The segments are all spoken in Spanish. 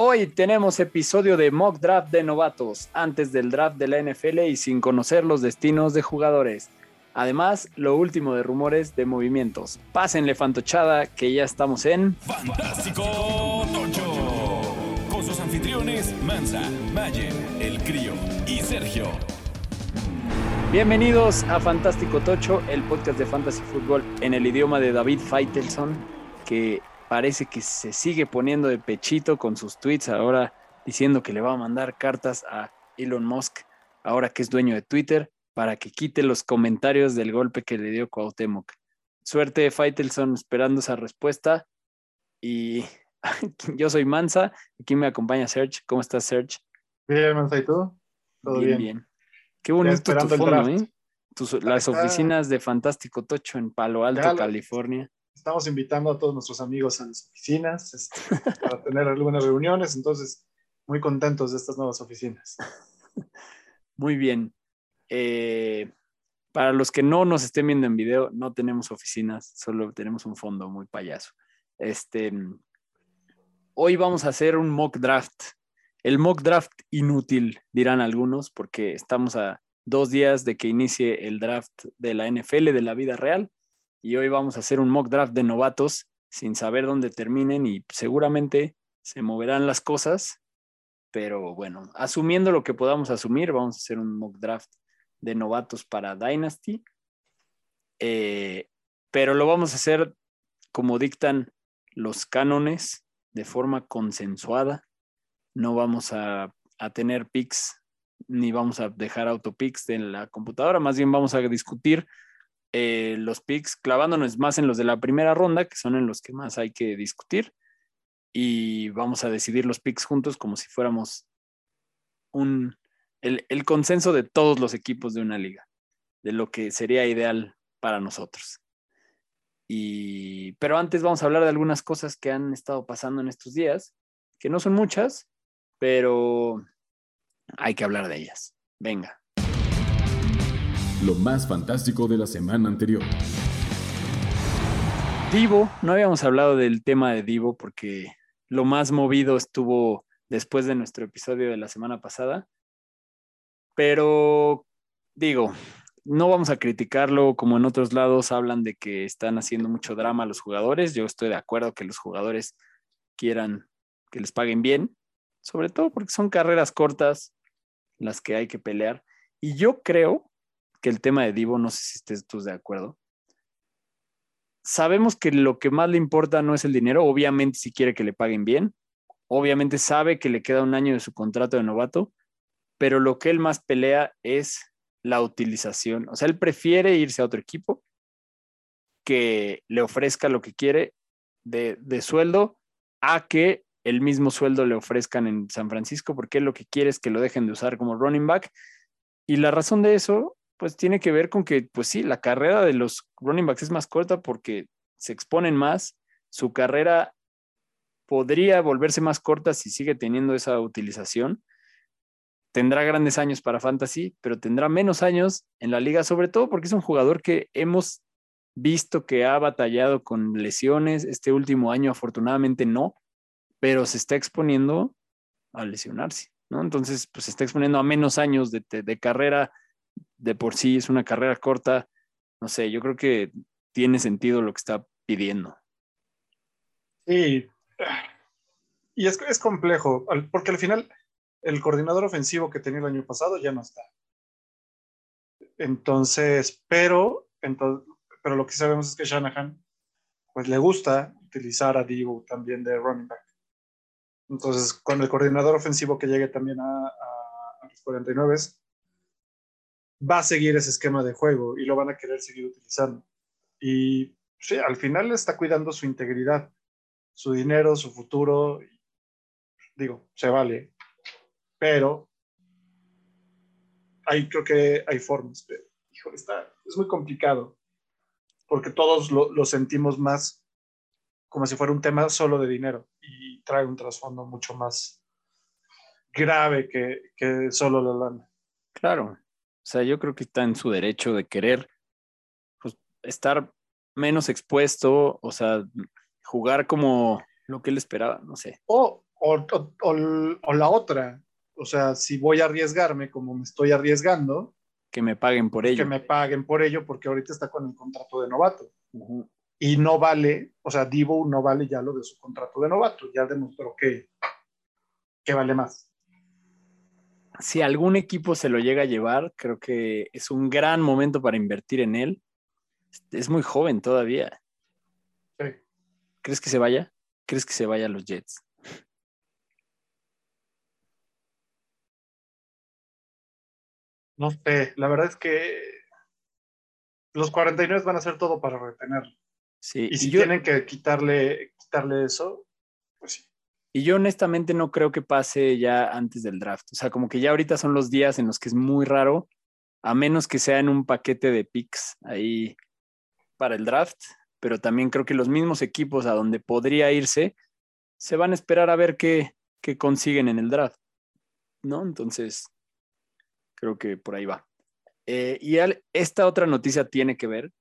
Hoy tenemos episodio de mock draft de novatos, antes del draft de la NFL y sin conocer los destinos de jugadores. Además, lo último de rumores de movimientos. Pásenle fantochada que ya estamos en Fantástico Tocho. Con sus anfitriones Mansa, Mayer, El Crío y Sergio. Bienvenidos a Fantástico Tocho, el podcast de Fantasy Football en el idioma de David Feitelson, que parece que se sigue poniendo de pechito con sus tweets ahora diciendo que le va a mandar cartas a Elon Musk, ahora que es dueño de Twitter, para que quite los comentarios del golpe que le dio Cuauhtémoc. Suerte, Faitelson, esperando esa respuesta. Y yo soy Mansa, aquí me acompaña Serge. ¿Cómo estás, Serge? Bien, Mansa, ¿y tú? Todo bien, bien. Qué bonito tu fondo, ¿eh? las oficinas de Fantástico Tocho en Palo Alto, California estamos invitando a todos nuestros amigos a las oficinas este, para tener algunas reuniones, entonces muy contentos de estas nuevas oficinas. Muy bien. Eh, para los que no nos estén viendo en video, no tenemos oficinas, solo tenemos un fondo muy payaso. Este, hoy vamos a hacer un mock draft. El mock draft inútil, dirán algunos, porque estamos a dos días de que inicie el draft de la NFL de la vida real y hoy vamos a hacer un mock draft de novatos sin saber dónde terminen y seguramente se moverán las cosas, pero bueno, asumiendo lo que podamos asumir, vamos a hacer un mock draft de novatos para Dynasty, eh, pero lo vamos a hacer como dictan los cánones de forma consensuada, no vamos a, a tener picks ni vamos a dejar autopicks en la computadora, más bien vamos a discutir eh, los picks, clavándonos más en los de la primera ronda, que son en los que más hay que discutir. Y vamos a decidir los picks juntos como si fuéramos un, el, el consenso de todos los equipos de una liga, de lo que sería ideal para nosotros. Y, pero antes vamos a hablar de algunas cosas que han estado pasando en estos días, que no son muchas, pero hay que hablar de ellas. Venga lo más fantástico de la semana anterior. Divo, no habíamos hablado del tema de Divo porque lo más movido estuvo después de nuestro episodio de la semana pasada. Pero digo, no vamos a criticarlo como en otros lados hablan de que están haciendo mucho drama los jugadores. Yo estoy de acuerdo que los jugadores quieran que les paguen bien, sobre todo porque son carreras cortas las que hay que pelear. Y yo creo que el tema de Divo, no sé si estés tú de acuerdo. Sabemos que lo que más le importa no es el dinero, obviamente si quiere que le paguen bien, obviamente sabe que le queda un año de su contrato de novato, pero lo que él más pelea es la utilización. O sea, él prefiere irse a otro equipo que le ofrezca lo que quiere de, de sueldo a que el mismo sueldo le ofrezcan en San Francisco, porque él lo que quiere es que lo dejen de usar como running back. Y la razón de eso pues tiene que ver con que, pues sí, la carrera de los running backs es más corta porque se exponen más. Su carrera podría volverse más corta si sigue teniendo esa utilización. Tendrá grandes años para fantasy, pero tendrá menos años en la liga, sobre todo porque es un jugador que hemos visto que ha batallado con lesiones. Este último año, afortunadamente, no, pero se está exponiendo a lesionarse, ¿no? Entonces, pues se está exponiendo a menos años de, de carrera de por sí es una carrera corta, no sé, yo creo que tiene sentido lo que está pidiendo. Sí, y es, es complejo, porque al final el coordinador ofensivo que tenía el año pasado ya no está. Entonces, pero, entonces, pero lo que sabemos es que Shanahan, pues le gusta utilizar a Divo también de running back. Entonces, con el coordinador ofensivo que llegue también a, a, a los 49, va a seguir ese esquema de juego y lo van a querer seguir utilizando. Y sí, al final está cuidando su integridad, su dinero, su futuro. Digo, se vale, pero ahí creo que hay formas. Pero, híjole, está, es muy complicado porque todos lo, sentimos más como si fuera un tema solo de dinero y trae un trasfondo mucho más grave que, que solo la lana. Claro, sea, yo creo que está en su derecho de querer pues, estar menos expuesto, o sea, jugar como lo que él esperaba, no sé. O, o, o- o- o la otra. O sea, si voy a arriesgarme como me estoy arriesgando, Que me paguen por ello. que me paguen por ello, porque ahorita está con el contrato de novato. Y no vale, o sea, Divo no vale ya lo de su contrato de novato. Ya demostró que, que vale más. Si algún equipo se lo llega a llevar, creo que es un gran momento para invertir en él. Es muy joven todavía. Sí. ¿Crees que se vaya? ¿Crees que se vaya a los Jets? No sé, la verdad es que los 49 van a hacer todo para retenerlo. Sí. Y si yo, tienen que quitarle, quitarle eso, pues sí. Y yo honestamente no creo que pase ya antes del draft. O sea, como que ya ahorita son los días en los que es muy raro, a menos que sea en un paquete de picks ahí para el draft. Pero también creo que los mismos equipos a donde podría irse se van a esperar a ver qué, qué consiguen en el draft. ¿No? Entonces, creo que por ahí va. Eh, y esta otra noticia tiene que ver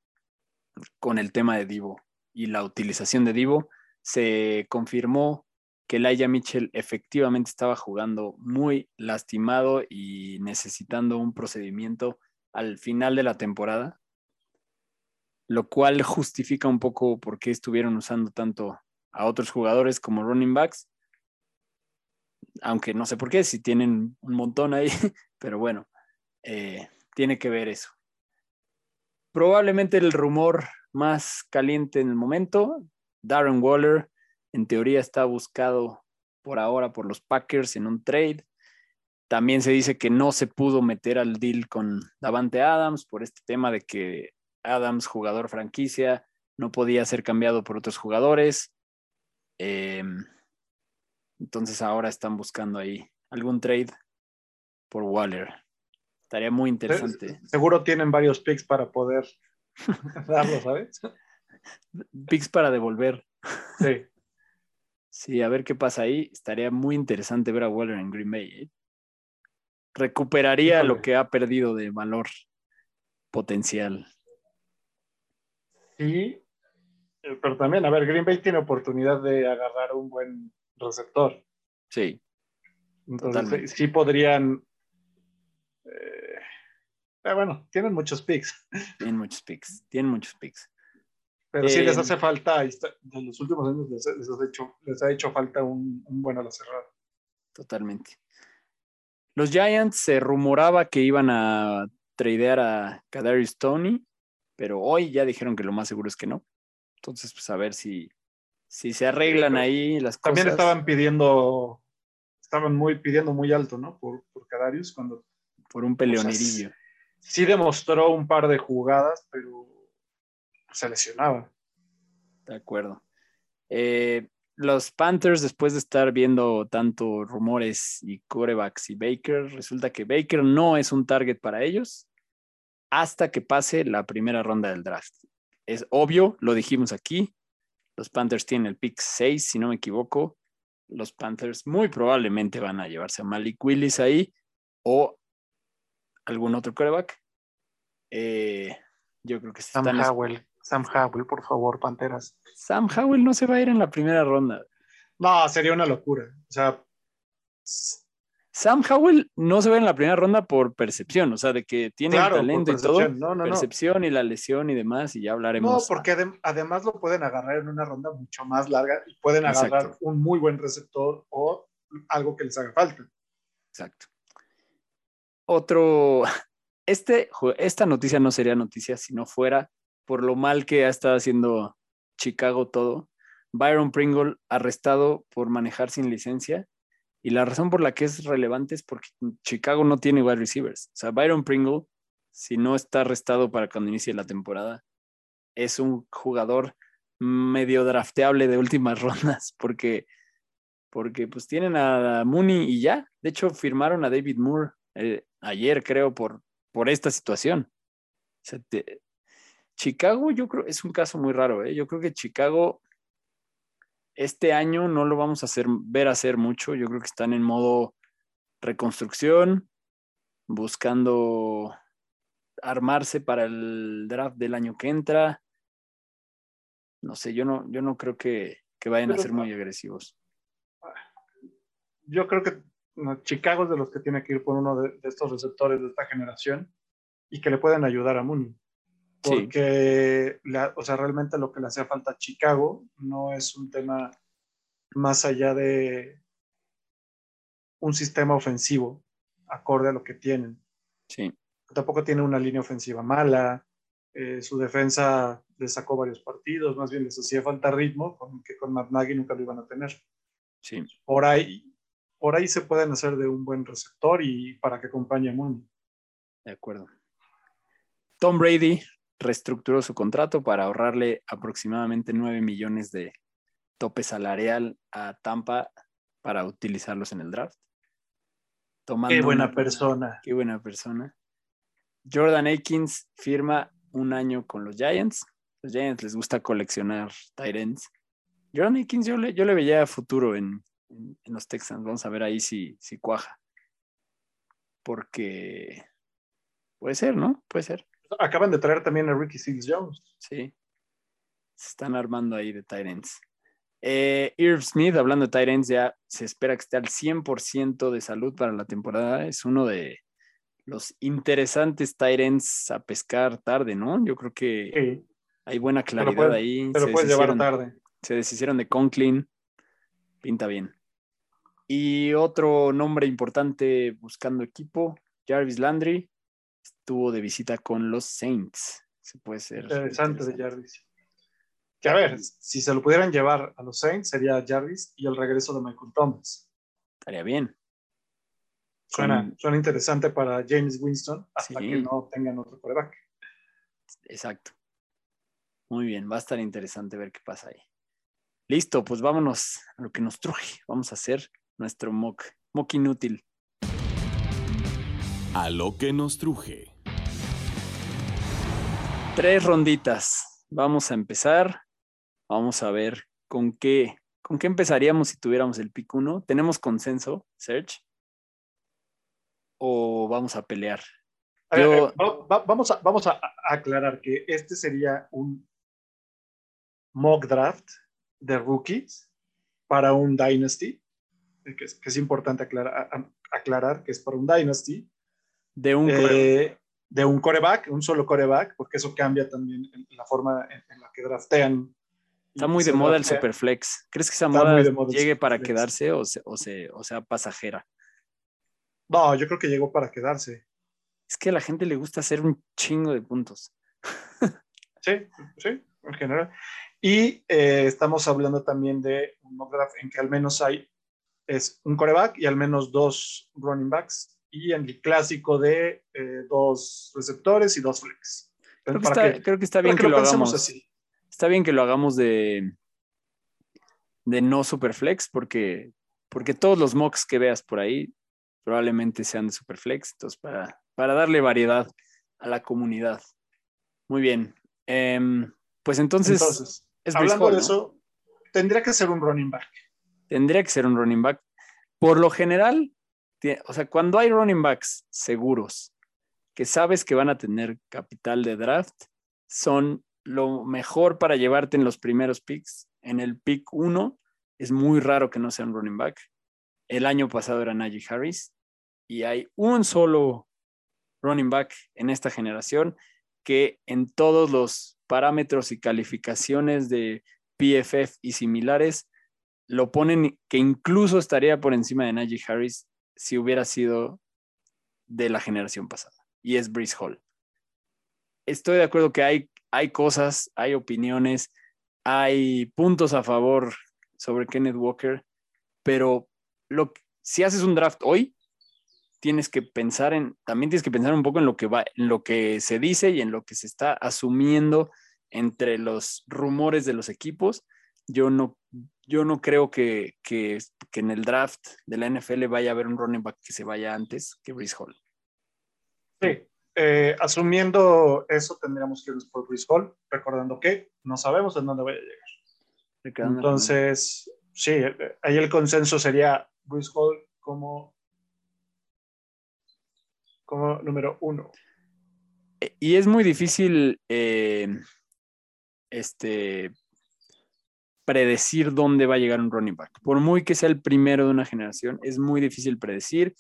con el tema de Divo y la utilización de Divo. Se confirmó que Laia Mitchell efectivamente estaba jugando muy lastimado y necesitando un procedimiento al final de la temporada, lo cual justifica un poco por qué estuvieron usando tanto a otros jugadores como running backs, aunque no sé por qué, si tienen un montón ahí, pero bueno, eh, tiene que ver eso. Probablemente el rumor más caliente en el momento, Darren Waller, en teoría está buscado por ahora por los Packers en un trade. También se dice que no se pudo meter al deal con Davante Adams por este tema de que Adams, jugador franquicia, no podía ser cambiado por otros jugadores. Eh, entonces ahora están buscando ahí algún trade por Waller. Estaría muy interesante. Seguro tienen varios picks para poder darlo, ¿sabes? Picks para devolver. Sí. Sí, a ver qué pasa ahí. Estaría muy interesante ver a Waller en Green Bay. ¿eh? Recuperaría lo que ha perdido de valor potencial. Sí, eh, pero también, a ver, Green Bay tiene oportunidad de agarrar un buen receptor. Sí, Entonces, Totalmente. sí, podrían. eh, eh, bueno, tienen muchos picks, tienen muchos picks. Tienen muchos picks. Pero sí Eh, les hace falta. En los últimos años les, les ha, hecho, les ha hecho falta un, un buen ala cerrada. Totalmente. Los Giants se rumoraba que iban a tradear a Kadarius Tony, pero hoy ya dijeron que lo más seguro es que no. Entonces, pues a ver si, si se arreglan pero ahí las También cosas. estaban pidiendo. Estaban muy pidiendo muy alto, ¿no? Por, por Kadarius, cuando por un peleonerillo. sí demostró un par de jugadas, pero se lesionaba. De acuerdo. Eh, los Panthers, después de estar viendo tanto rumores y corebacks y Baker, resulta que Baker no es un target para ellos hasta que pase la primera ronda del draft. Es obvio, lo dijimos aquí. Los Panthers tienen el pick 6, si no me equivoco. Los Panthers muy probablemente van a llevarse a Malik Willis ahí o algún otro coreback. Eh, yo creo que Sam están Howell, Sam Howell, por favor, Panteras. Sam Howell no se va a ir en la primera ronda. No, sería una locura. O sea, Sam Howell no se va en la primera ronda por percepción, o sea, de que tiene claro, talento y todo, percepción. No, no. y la lesión y demás, y ya hablaremos. No, porque adem- además lo pueden agarrar en una ronda mucho más larga y pueden agarrar Exacto. un muy buen receptor o algo que les haga falta. Exacto. Otro, este, esta noticia no sería noticia si no fuera por lo mal que ha estado haciendo Chicago todo. Byron Pringle arrestado por manejar sin licencia. Y la razón por la que es relevante es porque Chicago no tiene wide receivers. O sea, Byron Pringle, si no está arrestado para cuando inicie la temporada, es un jugador medio drafteable de últimas rondas porque, porque pues tienen a Mooney y ya. De hecho, firmaron a David Moore eh, ayer, creo, por, por esta situación. O sea, te- Chicago, yo creo, es un caso muy raro. ¿eh? Yo creo que Chicago este año no lo vamos a hacer, ver hacer mucho. Yo creo que están en modo reconstrucción, buscando armarse para el draft del año que entra. No sé, yo no, yo no creo que, que vayan a ser muy agresivos. yo creo que no, Chicago es de los que tiene que ir por uno de, de estos receptores de esta generación y que le pueden ayudar a Mooney. Sí. Porque, la- o sea, realmente lo que le hacía falta a Chicago no es un tema más allá de un sistema ofensivo acorde a lo que tienen. Sí, Tampoco tiene una línea ofensiva mala. eh, su defensa le sacó varios partidos, más bien les hacía falta ritmo, con, que con Matt Nagy nunca lo iban a tener. sí. Por ahí, por ahí se pueden hacer de un buen receptor y para que acompañe a Mooney. De acuerdo. Tom Brady reestructuró su contrato para ahorrarle aproximadamente 9 millones de tope salarial a Tampa para utilizarlos en el draft. Tomando Qué buena una- persona. Qué buena persona. Jordan Akins firma un año con los Giants. Los Giants les gusta coleccionar ends. Jordan Akins yo le, yo le veía futuro en, en- en los Texans. Vamos a ver ahí si, si cuaja. Porque puede ser, ¿no? Puede ser. Acaban de traer también a Ricky Seals Jones. Sí. Se están armando ahí de ends. Eh, Irv Smith, hablando de ends, ya se espera que esté al 100% de salud para la temporada. Es uno de los interesantes ends a pescar tarde, ¿no? Yo creo que Sí, hay buena claridad ahí. pero se puedes llevar tarde. se deshicieron de Conklin. Pinta bien. Y otro nombre importante buscando equipo, Jarvis Landry, estuvo de visita con los Saints. Se puede ser. Interesante de. Jarvis. Que a ver, si se lo pudieran llevar a los Saints sería Jarvis y el regreso de Michael Thomas. Estaría bien. Suena, interesante para James Winston hasta Sí. que no tengan otro coreback. Exacto. Muy bien, va a estar interesante ver qué pasa ahí. Listo, pues vámonos a lo que nos truje. Vamos a hacer nuestro mock, mock inútil. A lo que nos truje. Tres ronditas. Vamos a empezar. Vamos a ver con qué, con qué empezaríamos si tuviéramos el pick 1. ¿Tenemos consenso, Serge? ¿O vamos a pelear? A ver, Yo- va- va- vamos, a, vamos a, a aclarar que este sería un mock draft de rookies para un Dynasty, que es, que es importante aclarar que es para un Dynasty, De un eh, de un coreback, un solo coreback, porque eso cambia también en la forma en, en la que draftean. Está muy de moda el. Superflex. ¿Crees que esa moda llegue para Superflex. quedarse o, se- o, se- o sea pasajera? No, yo creo que llegó para quedarse. Es que a la gente le gusta hacer un chingo de puntos. Sí, sí, en general. Y eh, estamos hablando también de un mock draft en que al menos hay es un coreback y al menos dos running backs y en el clásico de eh, dos receptores y dos flex. Creo que, está, que- creo que está bien que que, lo lo hagamos. así. Está bien que lo hagamos de, de no Superflex, porque, porque todos los mocks que veas por ahí probablemente sean de Superflex. Entonces, para, para darle variedad a la comunidad. Muy bien. Em, pues entonces, Entonces, es hablando Hall, de ¿no? eso, tendría que ser un running back. tendría que ser un running back. Por lo general, o sea, cuando hay running backs seguros que sabes que van a tener capital de draft, son lo mejor para llevarte en los primeros picks. En el pick 1 es muy raro que no sea un running back. El año pasado era Najee Harris y hay un solo running back en esta generación que en todos los parámetros y calificaciones de PFF y similares lo ponen que incluso estaría por encima de Najee Harris si hubiera sido de la generación pasada. Y es Breeze Hall. Estoy de acuerdo que hay, hay cosas, hay opiniones, hay puntos a favor sobre Kenneth Walker, pero lo, si haces un draft hoy, tienes que pensar en, también tienes que pensar un poco en lo que va, en lo que se dice y en lo que se está asumiendo entre los rumores de los equipos. Yo no, yo no creo que, que, que en el draft de la NFL vaya a haber un running back que se vaya antes que Breeze Hall. Sí. Eh, asumiendo eso, tendríamos que irnos por Breeze Hall, recordando que no sabemos en dónde vaya a llegar. Entonces, sí, ahí el consenso sería Bruce Hall como, como número uno. Eh, Y es muy difícil, eh, este, predecir dónde va a llegar un running back. Por muy que sea el primero de una generación, es muy difícil predecir.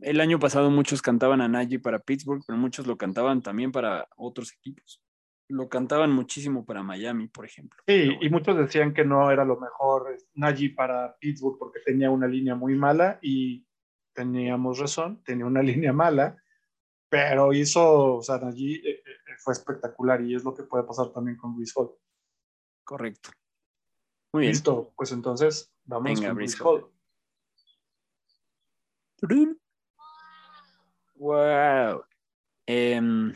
El año pasado muchos cantaban a Najee para Pittsburgh, pero muchos lo cantaban también para otros equipos. Lo cantaban muchísimo para Miami, por ejemplo. Sí, y muchos decían que no era lo mejor Najee para Pittsburgh porque tenía una línea muy mala y teníamos razón, tenía una línea mala, pero hizo, o sea, Najee eh, eh, fue espectacular y es lo que puede pasar también con Luis Hall. Correcto. Muy bien. Listo, pues entonces vamos Venga, con Brees Luis Hall. Wow. Em,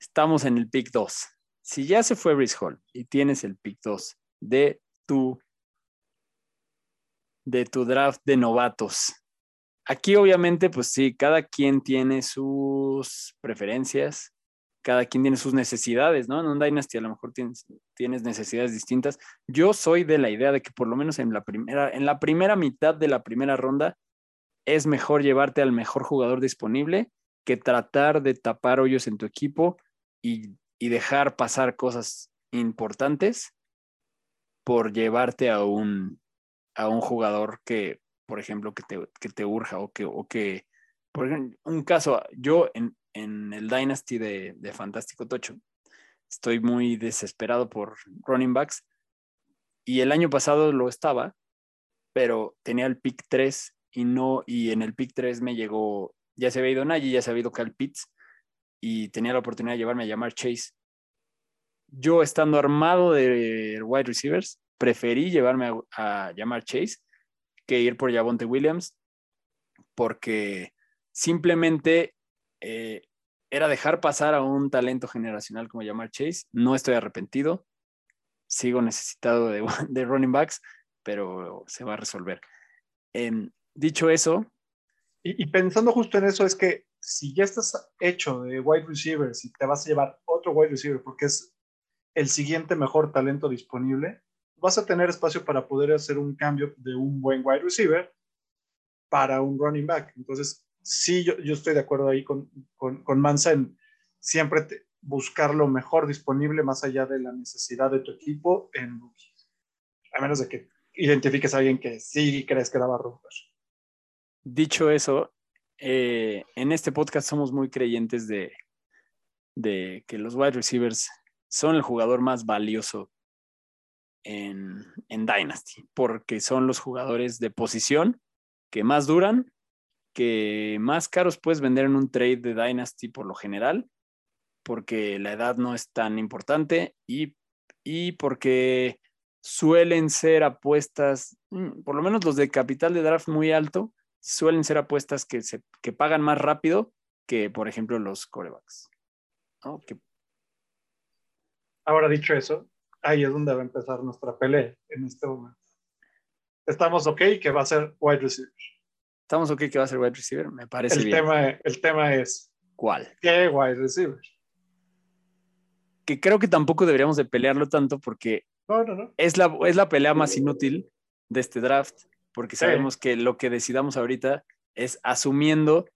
estamos en el pick 2. Si ya se fue Brice Hall y tienes el pick 2 de tu de tu draft de novatos. Aquí obviamente, pues sí, cada quien tiene sus preferencias, cada quien tiene sus necesidades, ¿no? En un Dynasty a lo mejor tienes, necesidades distintas. Yo soy de la idea de que por lo menos en la primera, en la primera mitad de la primera ronda es mejor llevarte al mejor jugador disponible que tratar de tapar hoyos en tu equipo y, y dejar pasar cosas importantes por llevarte a un, a un jugador que, por ejemplo, que te, que te urja o que, o que, por ejemplo, un caso, yo en, en el Dynasty de, de Fantástico Tocho, estoy muy desesperado por running backs y el año pasado lo estaba, pero tenía el pick 3 y no, y en el pick 3 me llegó, ya se había ido Nagy, ya se había ido Cal Pitts y tenía la oportunidad de llevarme a llamar Chase. Yo estando armado de wide receivers, preferí llevarme a, a llamar Chase que ir por Javonte Williams porque simplemente eh, era dejar pasar a un talento generacional como llamar Chase. No estoy arrepentido, sigo necesitado de, running backs, pero se va a resolver. Em, dicho eso, Y, pensando justo en eso, es que si ya estás hecho de wide receivers y te vas a llevar otro wide receiver porque es el siguiente mejor talento disponible, vas a tener espacio para poder hacer un cambio de un buen wide receiver para un running back. Entonces, sí, yo, estoy de acuerdo ahí con, con, Mansa en siempre buscar lo mejor disponible más allá de la necesidad de tu equipo en. A menos de que identifiques a alguien que sí crees que la va dicho eso, eh, en este podcast somos muy creyentes de, de que los wide receivers son el jugador más valioso en, en Dynasty, porque son los jugadores de posición que más duran, que más caros puedes vender en un trade de Dynasty por lo general, porque la edad no es tan importante y, y porque suelen ser apuestas, mm, por lo menos los de capital de draft muy alto, suelen ser apuestas que, se, que pagan más rápido que, por ejemplo, los corebacks. Ahora dicho eso, ahí es donde va a empezar nuestra pelea en este momento. Estamos ok que va a ser wide receiver. Estamos ok que va a ser wide receiver, me parece El bien. tema, el tema es, ¿Cuál? ¿qué wide receiver? Que creo que tampoco deberíamos de pelearlo tanto porque No, no, no. es la, es la pelea más inútil de este draft, porque sabemos que lo que decidamos ahorita es asumiendo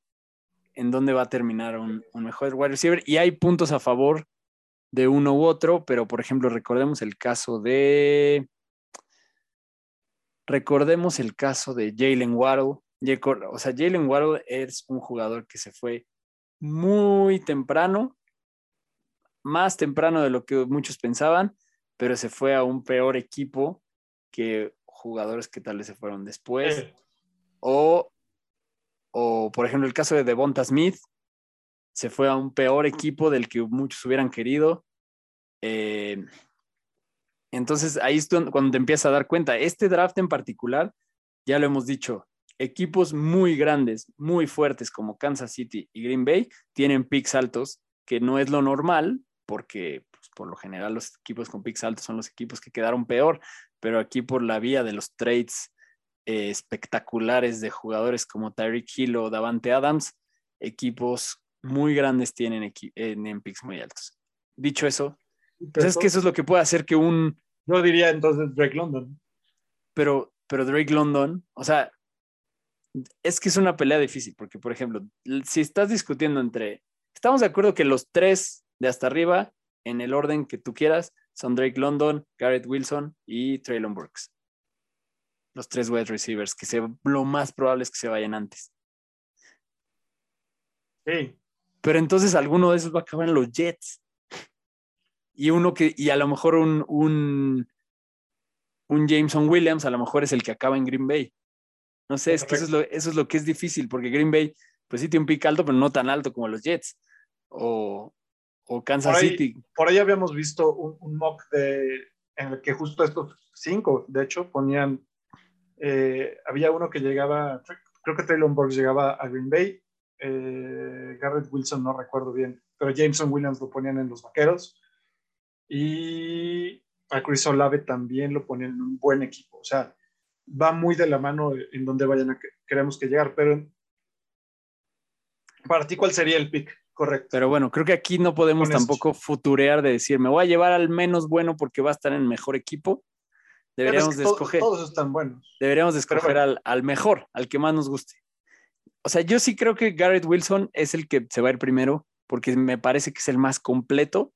en dónde va a terminar un, un mejor wide receiver y hay puntos a favor de uno u otro, pero por ejemplo, recordemos el caso de. Recordemos el caso de Jalen Waddle. O sea, Jalen Waddle es un jugador que se fue muy temprano, más temprano de lo que muchos pensaban, pero se fue a un peor equipo que jugadores que tal vez se fueron después. O, o, por ejemplo, el caso de Devonta Smith, se fue a un peor equipo del que muchos hubieran querido. Eh, entonces ahí es cuando te empiezas a dar cuenta. Este draft en particular, ya lo hemos dicho, equipos muy grandes, muy fuertes como Kansas City y Green Bay tienen picks altos, que no es lo normal, porque pues, por lo general los equipos con picks altos son los equipos que quedaron peor, pero aquí por la vía de los trades eh, espectaculares de jugadores como Tyreek Hill o Davante Adams, equipos muy grandes tienen en, en picks muy altos. Dicho eso, pues es que eso es lo que puede hacer que un, Yo diría entonces Drake London. pero, pero Drake London, o sea, es que es una pelea difícil, porque por ejemplo, si estás discutiendo entre, estamos de acuerdo que los tres de hasta arriba, en el orden que tú quieras, son Drake London, Garrett Wilson y Traylon Burks. Los tres wide receivers, que se, lo más probable es que se vayan antes. Sí. Pero entonces alguno de esos va a acabar en los Jets. Y uno que, y a lo mejor un, un, un Jameson Williams, a lo mejor es el que acaba en Green Bay. No sé, es que eso es, lo, eso es lo que es difícil, porque Green Bay, pues sí tiene un pick alto, pero no tan alto como los Jets. O, o Kansas Por ahí- City. Por ahí habíamos visto un, un mock de, en el que justo estos cinco, de hecho, ponían, eh, había uno que llegaba, creo que Traylon Burks llegaba a Green Bay, eh, Garrett Wilson no recuerdo bien, pero Jameson Williams lo ponían en los Vaqueros y a Chris Olave también lo ponían en un buen equipo, o sea, va muy de la mano en donde vayan a que queremos que llegar, pero para ti, ¿cuál sería el pick? Correcto. Pero bueno, creo que aquí no podemos Con tampoco futurear de decir, me voy a llevar al menos bueno porque va a estar en mejor equipo. Deberíamos Es de que escoger, Todos están buenos. deberíamos de pero escoger bueno. al, al mejor, al que más nos guste. O sea, yo sí creo que Garrett Wilson es el que se va a ir primero porque me parece que es el más completo,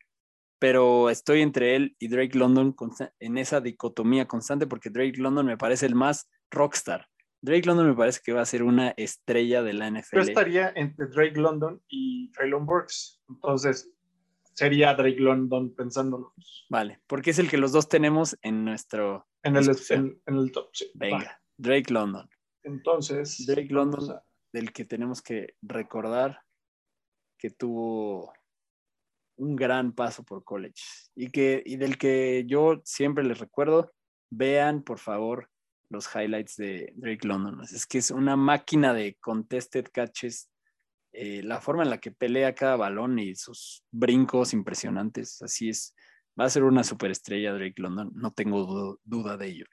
pero estoy entre él y Drake London en esa dicotomía constante porque Drake London me parece el más rockstar. Drake London me parece que va a ser una estrella de la Yo NFL. estaría entre Drake London y Traylon Burks. Entonces, sería Drake London pensándolo Vale, porque es el que los dos tenemos en nuestro... en el, Discusión. en, en el top. sí. Venga. Drake London, Entonces, Drake London. a- del que tenemos que recordar que tuvo un gran paso por college y, que, y del que yo siempre les recuerdo, vean por favor los highlights de Drake London. Es que es una máquina de contested catches, eh, la forma en la que pelea cada balón y sus brincos impresionantes, así es. Va a ser una superestrella Drake London, no tengo du- duda de ello.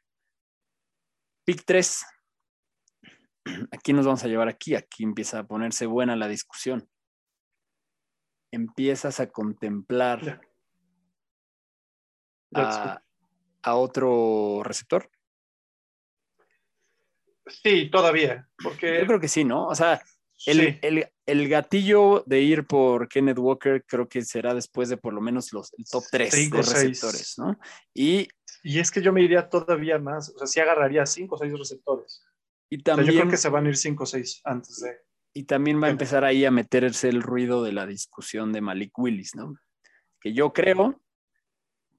Pick 3. Aquí nos vamos a llevar aquí, aquí empieza a ponerse buena la discusión. Empiezas a contemplar a, a otro receptor. Sí, todavía. Porque Yo creo que sí, ¿no? O sea, el, sí, el- el gatillo de ir por Kenneth Walker creo que será después de por lo menos los el top 3 Cinco, de seis. receptores, ¿no? Y, y es que yo me iría todavía más. O sea, sí agarraría cinco o seis receptores. y O sea, yo también, creo que se van a ir cinco o seis antes de. Y también va a empezar ahí a meterse el ruido de la discusión de Malik Willis, ¿no? Que yo creo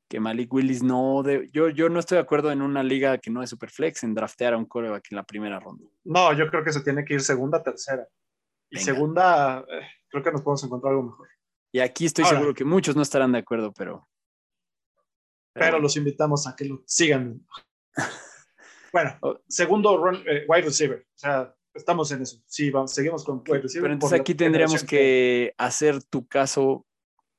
que Malik Willis no de, yo, yo no estoy de acuerdo en una liga que no es Superflex en draftear a un coreback en la primera ronda. No, yo creo que se tiene que ir segunda, tercera. Y Venga. segunda, eh, creo que nos podemos encontrar algo mejor. Y aquí estoy Ahora. seguro que muchos no estarán de acuerdo, pero. pero los invitamos a que lo sigan. Bueno, Oh. segundo run- eh, wide receiver. O sea, estamos en eso. Sí, vamos, seguimos con wide receiver. Pero entonces la aquí tendríamos que hacer tu caso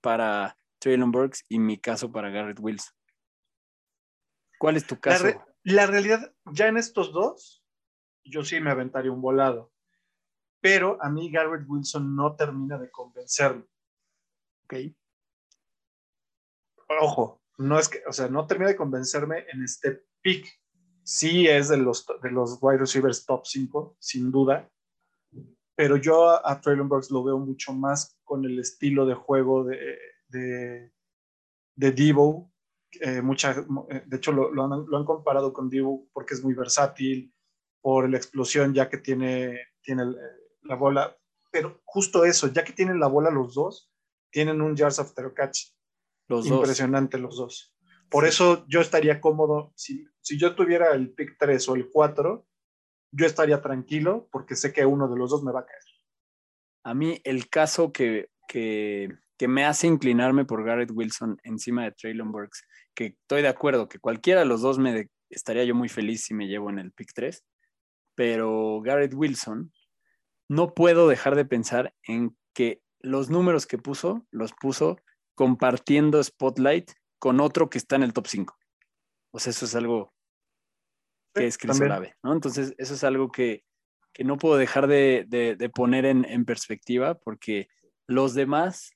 para Traylon Burks y mi caso para Garrett Wilson. ¿Cuál es tu La, caso? re- la realidad, ya en estos dos, yo sí me aventaría un volado. Pero a mí Garrett Wilson no termina de convencerme. Ok. Ojo, no es que, o sea, no termina de convencerme en este pick. Sí es de los, de los wide receivers top 5, sin duda. Pero yo a, a Traylon Burks lo veo mucho más con el estilo de juego de, de, de Debo. Eh, mucha, de hecho, lo, lo han, lo han comparado con Debo porque es muy versátil, por la explosión ya que tiene, tiene la bola. Pero justo eso, ya que tienen la bola los dos, tienen un yards after catch Los dos. impresionante los dos. Por eso yo estaría cómodo, si, si yo tuviera el pick 3 o el 4, yo estaría tranquilo porque sé que uno de los dos me va a caer. A mí el caso que, que, que me hace inclinarme por Garrett Wilson encima de Traylon Burks, que estoy de acuerdo que cualquiera de los dos me de- estaría yo muy feliz si me llevo en el pick 3, pero Garrett Wilson, no puedo dejar de pensar en que los números que puso, los puso compartiendo spotlight con otro que está en el top 5. O sea, eso es algo que es Chris. Olave, ¿no? Entonces, eso es algo que, que no puedo dejar de, de- de poner en, en perspectiva porque los demás,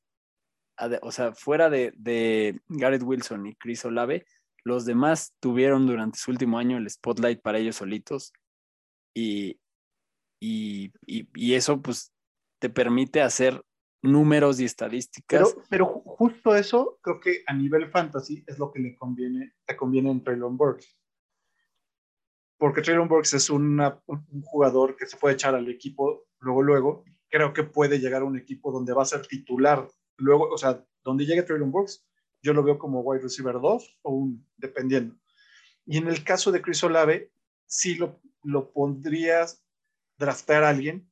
o sea, fuera de, de Garrett Wilson y Chris Olave, los demás tuvieron durante su último año el spotlight para ellos solitos y, y, y- y eso pues te permite hacer números y estadísticas. Pero, pero ju- justo eso creo que a nivel fantasy es lo que le conviene, te conviene en Traylon Burks. Porque Traylon Burks es una- un un jugador que se puede echar al equipo luego, luego. Creo que puede llegar a un equipo donde va a ser titular. Luego, o sea, donde llegue Traylon Burks, yo lo veo como wide receiver 2 o un, dependiendo. Y en el caso de Chris Olave, sí lo, lo pondrías draftear a alguien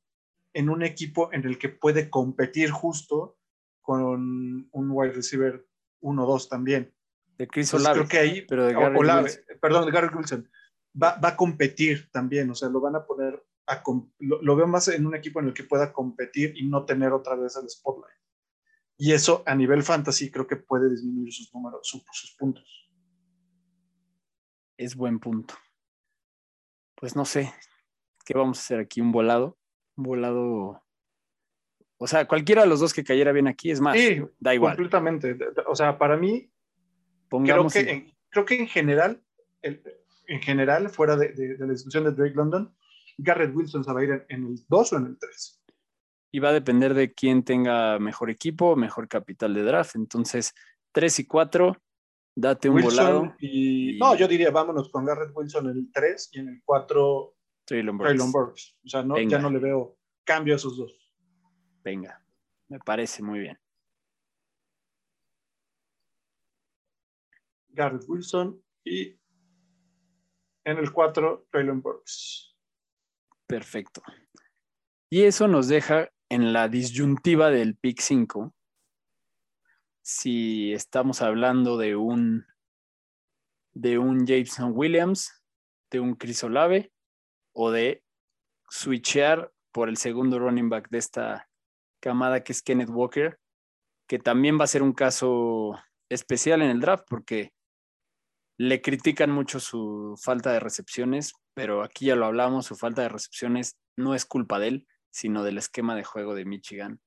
en un equipo en el que puede competir justo con un wide receiver 1-2 también. de Chris Entonces, Olave, creo que ahí, pero de Garrett Olave, Wilson. perdón, de Garrett Wilson, va, va a competir también, o sea, lo van a poner, a lo, lo veo más en un equipo en el que pueda competir y no tener otra vez el spotlight. Y eso a nivel fantasy creo que puede disminuir sus números, su- sus puntos. es buen punto. Pues no sé, ¿qué vamos a hacer aquí? ¿Un volado? Volado... O sea, cualquiera de los dos que cayera bien aquí es más. Sí, da igual. Completamente. O sea, para mí, creo Pongamos que, en, creo que en general, el- en general, fuera de, de- de la discusión de Drake London, Garrett Wilson se va a ir en, en el 2 o en el 3. y va a depender de quién tenga mejor equipo, mejor capital de draft. Entonces, 3 y 4, date un volado. Y, y- No, yo diría, vámonos con Garrett Wilson en el 3 y en el 4 Traylon Burks. Traylon Burks. O sea, no, ya no le veo cambio a esos dos. Venga, me parece muy bien. Garrett Wilson y en el 4 Traylon Burks. Perfecto. Y eso nos deja en la disyuntiva del pick 5. Si estamos hablando de un de un Jameson Williams, de un Chris Olave o de switchear por el segundo running back de esta camada que es Kenneth Walker, que también va a ser un caso especial en el draft porque le critican mucho su falta de recepciones, pero aquí ya lo hablamos, su falta de recepciones no es culpa de él, sino del esquema de juego de Michigan.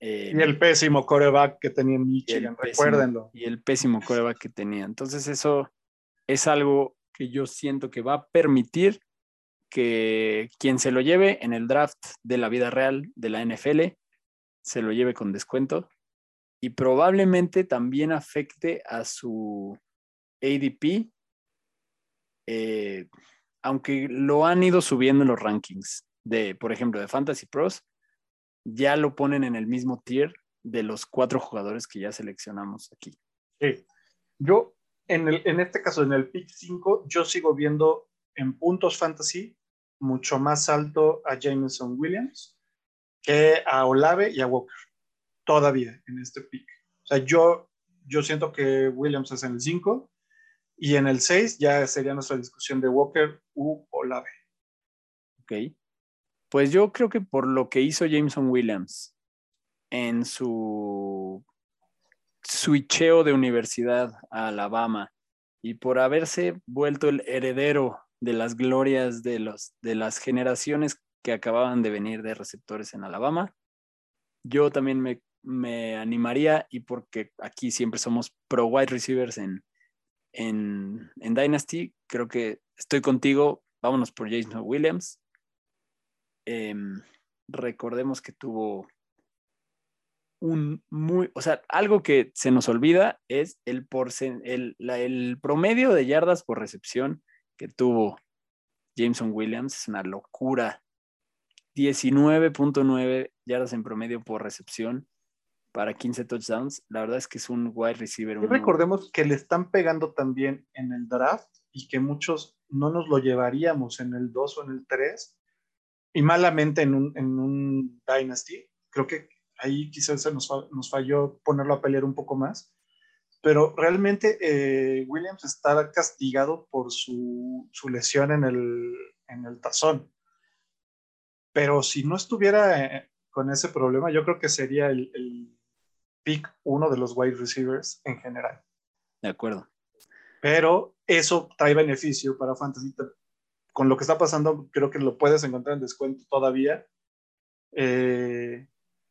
Eh, Y el pésimo coreback que tenía y Michigan, pésimo- recuérdenlo. Y el pésimo coreback que tenía. Entonces eso es algo que yo siento que va a permitir que quien se lo lleve en el draft de la vida real de la NFL se lo lleve con descuento y probablemente también afecte a su ADP, eh, aunque lo han ido subiendo en los rankings de, por ejemplo, de Fantasy Pros, ya lo ponen en el mismo tier de los cuatro jugadores que ya seleccionamos aquí. Sí. Yo, en, el, en este caso, en el pick 5, yo sigo viendo en puntos fantasy mucho más alto a Jameson Williams que a Olave y a Walker. Todavía en este pick. O sea, yo, yo siento que Williams es en el 5 y en el 6 ya sería nuestra discusión de Walker u Olave. Ok. Pues yo creo que por lo que hizo Jameson Williams en su switcheo de universidad a Alabama y por haberse vuelto el heredero de las glorias de, los, de las generaciones que acababan de venir de receptores en Alabama, yo también me, me animaría y porque aquí siempre somos pro wide receivers en, en, en Dynasty, creo que estoy contigo, vámonos por Jameson Williams. Eh, recordemos que tuvo un muy, o sea, algo que se nos olvida es el, porcen, el, el promedio de yardas por recepción que tuvo Jameson Williams, es una locura. 19.9 yardas en promedio por recepción para 15 touchdowns. La verdad es que es un wide receiver. Y recordemos que le están pegando también en el draft y que muchos no nos lo llevaríamos en el 2 o en el 3 y malamente en un, en un Dynasty. Creo que ahí quizás se nos, nos falló ponerlo a pelear un poco más. Pero realmente eh, Williams está castigado por su, su lesión en el, en el tazón. Pero si no estuviera eh, con ese problema, yo creo que sería el, el pick uno de los wide receivers en general. De acuerdo. Pero eso trae beneficio para Fantasy. Con lo que está pasando, creo que lo puedes encontrar en descuento todavía. Eh,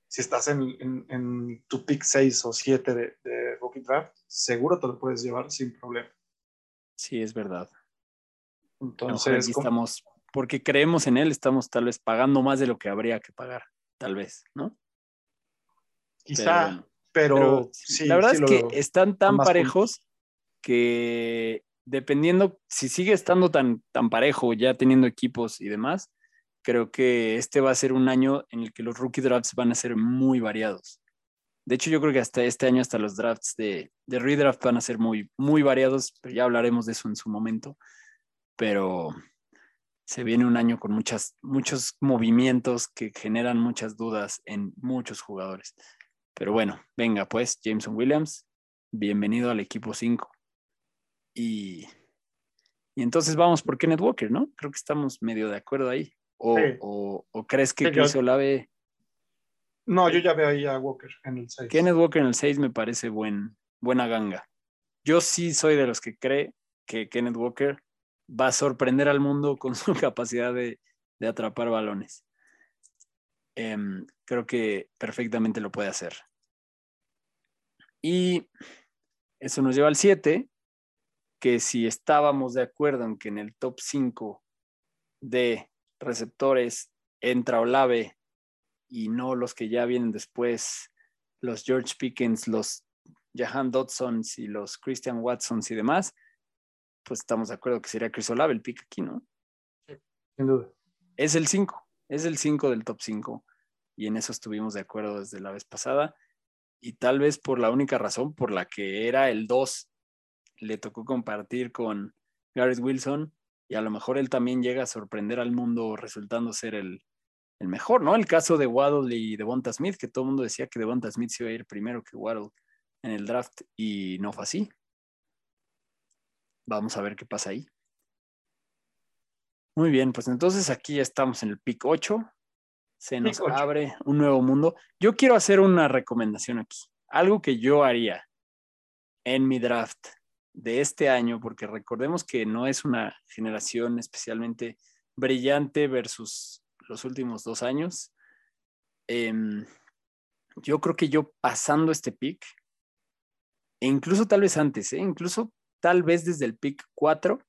si estás en, en, en, tu pick 6 o 7 de, de Seguro te lo puedes llevar sin problema. Sí, es verdad. Entonces, aquí estamos, porque creemos en él, estamos tal vez pagando más de lo que habría que pagar, tal vez, ¿no? Quizá, pero, Pero sí. la verdad sí es que están tan parejos que dependiendo, si sigue estando tan, tan parejo, ya teniendo equipos y demás, creo que este va a ser un año en el que los rookie drafts van a ser muy variados. De hecho, yo creo que hasta este año, hasta los drafts de, de redraft van a ser muy, muy variados, pero ya hablaremos de eso en su momento. Pero se viene un año con muchas, muchos movimientos que generan muchas dudas en muchos jugadores. Pero bueno, venga pues, Jameson Williams, bienvenido al equipo 5. Y, y entonces vamos por Kenneth Walker, ¿no? Creo que estamos medio de acuerdo ahí. O, Sí. o- o crees que Sí, Chris Olave, No, yo ya veo ahí a Walker en el 6. Kenneth Walker en el 6 me parece buen, buena ganga. Yo sí soy de los que cree que Kenneth Walker va a sorprender al mundo con su capacidad de, de atrapar balones. Em, creo que perfectamente lo puede hacer. Y eso nos lleva al 7, que si estábamos de acuerdo en que en el top 5 de receptores entra Olave y no los que ya vienen después, los George Pickens, los Jahan Dodsons y los Christian Watsons y demás, pues estamos de acuerdo que sería Chris Olave el pick aquí, ¿no? Sin duda. Es el 5, es el 5 del top 5 y en eso estuvimos de acuerdo desde la vez pasada y tal vez por la única razón por la que era el 2 le tocó compartir con Garrett Wilson y a lo mejor él también llega a sorprender al mundo resultando ser el, el mejor, ¿no? El caso de Waddle y Devonta Smith, que todo el mundo decía que Devonta Smith se iba a ir primero que Waddle en el draft y no fue así. Vamos a ver qué pasa ahí. Muy bien, pues entonces aquí ya estamos en el pick 8. Se nos Pick abre un nuevo mundo. Yo quiero hacer una recomendación aquí. Algo que yo haría en mi draft de este año, porque recordemos que no es una generación especialmente brillante versus los últimos dos años. Em, yo creo que yo pasando este pick, e incluso tal vez antes, ¿eh? incluso tal vez desde el pick 4,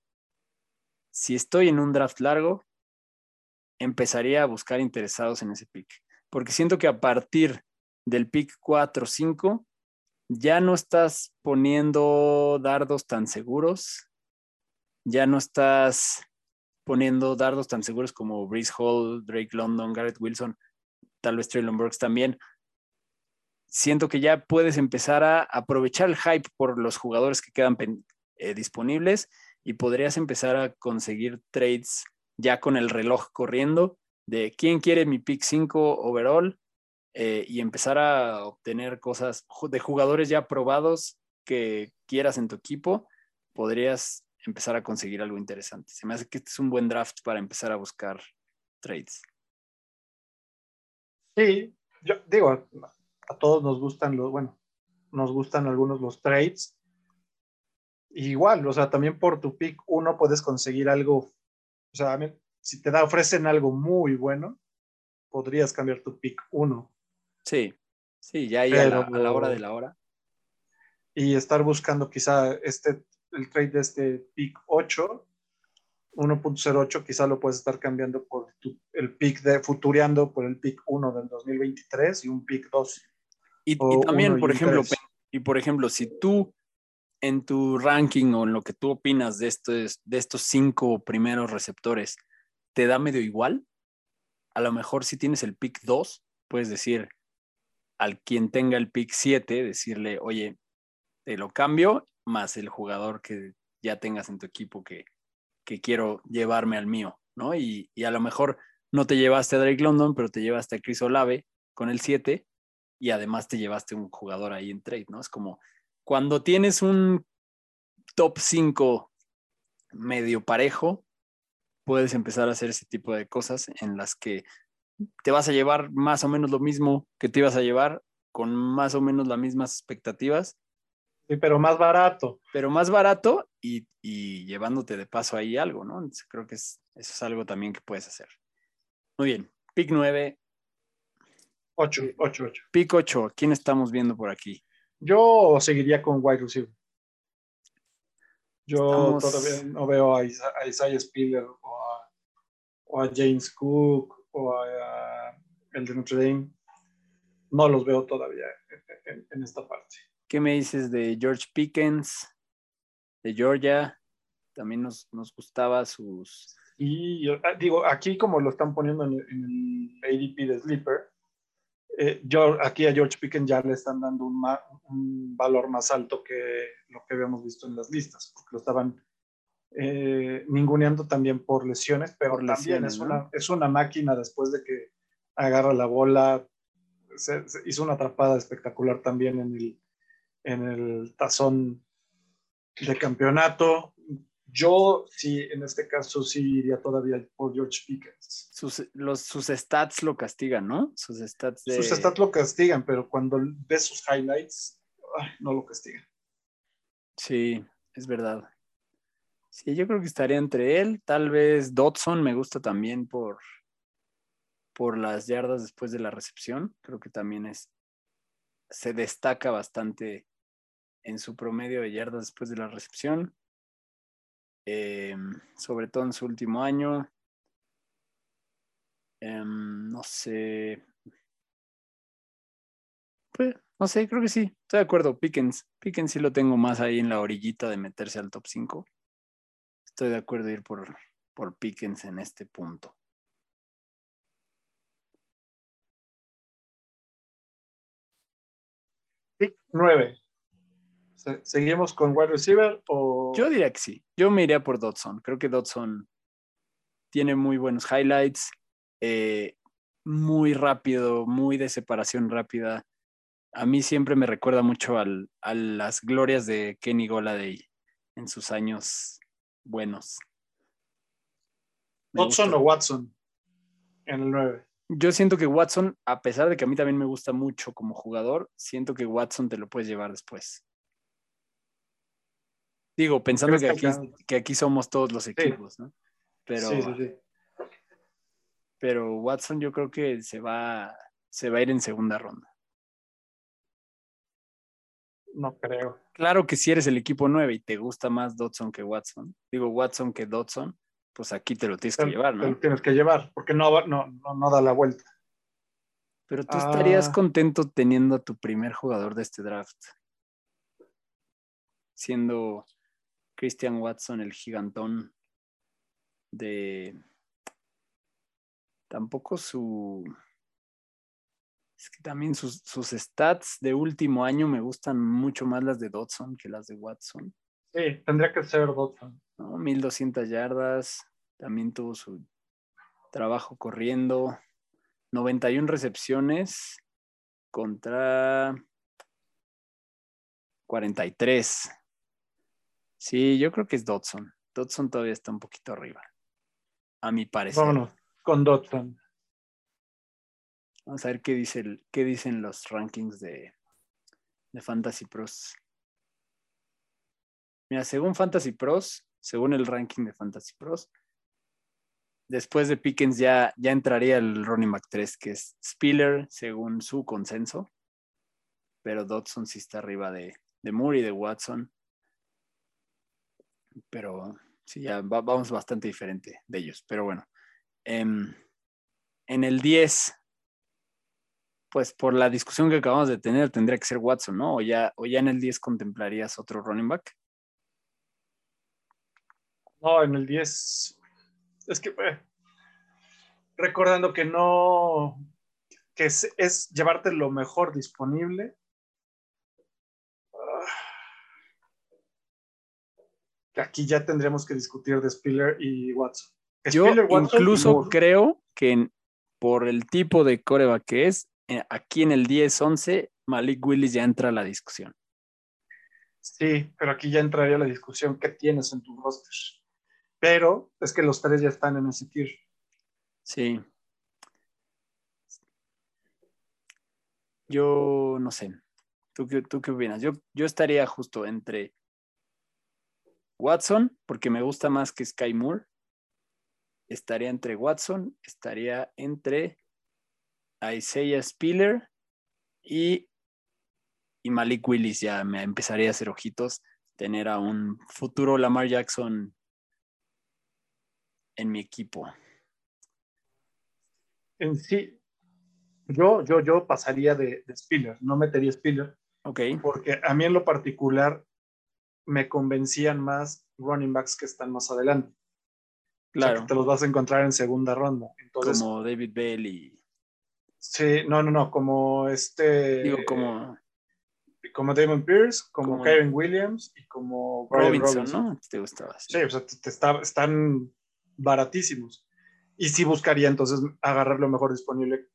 si estoy en un draft largo, empezaría a buscar interesados en ese pick. Porque siento que a partir del pick 4 5, ya no estás poniendo dardos tan seguros, ya no estás poniendo dardos tan seguros como Breeze Hall, Drake London, Garrett Wilson, tal vez Traylon Burks también. Siento que ya puedes empezar a aprovechar el hype por los jugadores que quedan eh, disponibles y podrías empezar a conseguir trades ya con el reloj corriendo de quién quiere mi pick 5 overall eh, y empezar a obtener cosas de jugadores ya probados que quieras en tu equipo, podrías empezar a conseguir algo interesante. Se me hace que este es un buen draft para empezar a buscar trades. Sí, yo digo, a, todos nos gustan los, bueno, nos gustan algunos los trades. Igual, o sea, también por tu pick uno puedes conseguir algo, o sea, si te da, ofrecen algo muy bueno, podrías cambiar tu pick uno Sí, sí, ya ahí a, la, Pero- a la hora de la hora. y estar buscando quizá este, el trade de este pick 8, 1.08, quizá lo puedes estar cambiando por tu- el pick de, futureando por el pick 1 del 2023 y un pick 2. Y, y también, y por un ejemplo, y por ejemplo, si tú en tu ranking o en lo que tú opinas de estos, de estos cinco primeros receptores te da medio igual, a lo mejor si tienes el pick 2, puedes decir al quien tenga el pick 7, decirle, oye, te lo cambio, más el jugador que ya tengas en tu equipo que, que quiero llevarme al mío, ¿no? Y, y a lo mejor no te llevaste a Drake London, pero te llevaste a Chris Olave con el 7 y además te llevaste un jugador ahí en trade, ¿no? Es como cuando tienes un top 5 medio parejo, puedes empezar a hacer ese tipo de cosas en las que te vas a llevar más o menos lo mismo que te ibas a llevar con más o menos las mismas expectativas, Sí, pero más barato. pero más barato y, y llevándote de paso ahí algo, ¿no? Entonces, creo que es, eso es algo también que puedes hacer. Muy bien, pick 9, 8, 8, 8. pick 8, ¿quién estamos viendo por aquí? Yo seguiría con wide receiver. Yo Estamos- todavía no veo a, Isa- a Isaiah Spiller o a, o a James Cook o a, a el de Notre Dame. no los veo todavía en, en- en esta parte. ¿Qué me dices de George Pickens, de Georgia? También nos, nos gustaba sus... Y yo, ah, digo, aquí como lo están poniendo en, el- en el ADP de Sleeper, eh, yo, aquí a George Pickens ya le están dando un, ma- un valor más alto que lo que habíamos visto en las listas, porque lo estaban eh, ninguneando también por lesiones, pero Por también lesiones, es, ¿no? una, es una máquina después de que agarra la bola, se, se hizo una atrapada espectacular también en el, en el tazón de campeonato. Yo sí, en este caso sí iría todavía por George Pickens. Sus, los, sus stats lo castigan, ¿no? Sus stats de... Sus stats lo castigan, pero cuando ves sus highlights, ay, no lo castigan. Sí, es verdad. Sí, yo creo que estaría entre él. Tal vez Dodson me gusta también por, por las yardas después de la recepción. Creo que también es, se destaca bastante en su promedio de yardas después de la recepción. Eh, sobre todo en su último año. Em, no sé. Pues, no sé, creo que sí. Estoy de acuerdo. Pickens. Pickens sí lo tengo más ahí en la orillita de meterse al top 5. Estoy de acuerdo ir por, por Pickens en este punto. Pick 9. Se- ¿Seguimos con wide receiver o...? Yo diría que sí. Yo me iría por Dodson. Creo que Dodson tiene muy buenos highlights. eh, muy rápido, muy de separación rápida. A mí siempre me recuerda mucho al- a las glorias de Kenny Goladay en sus años buenos. Me ¿Watson gusta. o Watson? En el 9. Yo siento que Watson, a pesar de que a mí también me gusta mucho como jugador, siento que Watson te lo puedes llevar después. Digo, pensando que ¿Crees que aquí, que aquí somos todos los equipos, ¿no? Pero, Sí, sí, sí. pero Watson yo creo que se va, se va a ir en segunda ronda. No creo. Claro que si eres el equipo 9 y te gusta más Dodson que Watson, digo Watson que Dodson, pues aquí te lo tienes que llevar, te lo ¿no? tienes que llevar, porque no, no, no, no da la vuelta. Pero tú estarías Ah. contento teniendo a tu primer jugador de este draft, siendo Christian Watson el gigantón de tampoco su es que también sus, sus stats de último año me gustan mucho más las de Dodson que las de Watson. Sí, tendría que ser Dodson. ¿no? 1200 yardas, también tuvo su trabajo corriendo, 91 recepciones contra 43. Sí, yo creo que es Dodson. Dodson todavía está un poquito arriba, a mi parecer. Vámonos, con Dodson. Vamos a ver qué, dice el- qué dicen los rankings de, de Fantasy Pros. Mira, según Fantasy Pros, según el ranking de Fantasy Pros, después de Pickens ya, ya entraría el running back 3, que es Spiller, según su consenso. Pero Dodson sí está arriba de, de Moore y de Watson. Pero sí, ya va- vamos bastante diferente de ellos. Pero bueno. Em, en el 10, pues por la discusión que acabamos de tener, tendría que ser Watson, ¿no? O ya, o ya en el 10 contemplarías otro running back. No, en el 10. Es que, eh, recordando que no, que es llevarte lo mejor disponible. Ah, que aquí ya tendríamos que discutir de Spiller y Watson. Yo Spiller, Watson y incluso creo que en- por el tipo de coreback que es, eh, aquí en el 10-11, Malik Willis ya entra a la discusión. Sí, pero aquí ya entraría la discusión que tienes en tu roster. Pero es que los tres ya están en ese tier. Sí. Yo no sé. ¿Tú qué, tú qué opinas? Yo, yo estaría justo entre Watson, porque me gusta más que Sky Moore. Estaría entre Watson, estaría entre Isaiah Spiller y, y Malik Willis. Ya me empezaría a hacer ojitos tener a un futuro Lamar Jackson en mi equipo. En sí, Yo, yo, yo pasaría de, de Spiller, no metería Spiller, Ok, porque a mí en lo particular me convencían más running backs que están más adelante. O sea, claro. que te los vas a encontrar en segunda ronda. Entonces, como David Bell y. sí, no, no, no, como este, Digo, como como Damon Pierce, como, como- Kyron Williams y como Brian Robinson, Robinson. ¿no? Te gustaba. sí. Sí, o sea, te- te está- están baratísimos. Y sí buscaría entonces agarrar lo mejor disponible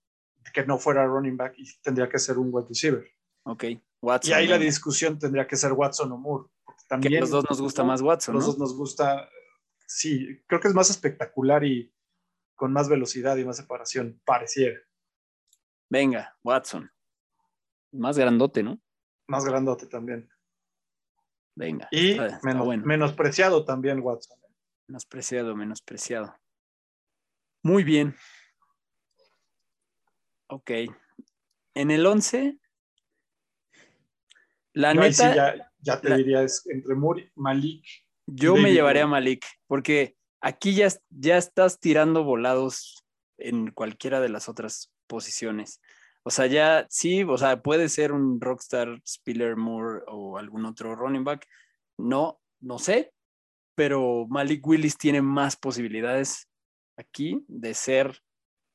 que no fuera running back y tendría que ser un wide receiver. Ok, Watson. Y ahí la discusión tendría que ser Watson o Moore. Que también a los dos nos gusta más Watson, los ¿no? dos nos gusta, sí, creo que es más espectacular y con más velocidad y más separación, pareciera. Venga, Watson. Más grandote, ¿no? Más grandote también. Venga. Y está- está menos- bueno. menospreciado también Watson. Menospreciado, menospreciado. Muy bien. Ok. En el 11, la ahí neta, sí ya, ya te la- diría, es entre Moore, Malik. yo me llevaría a. Malik, porque aquí ya, ya estás tirando volados en cualquiera de las otras posiciones. O sea, ya sí, o sea, puede ser un Rockstar, Spiller Moore o algún otro running back. No, no sé, pero Malik Willis tiene más posibilidades aquí de ser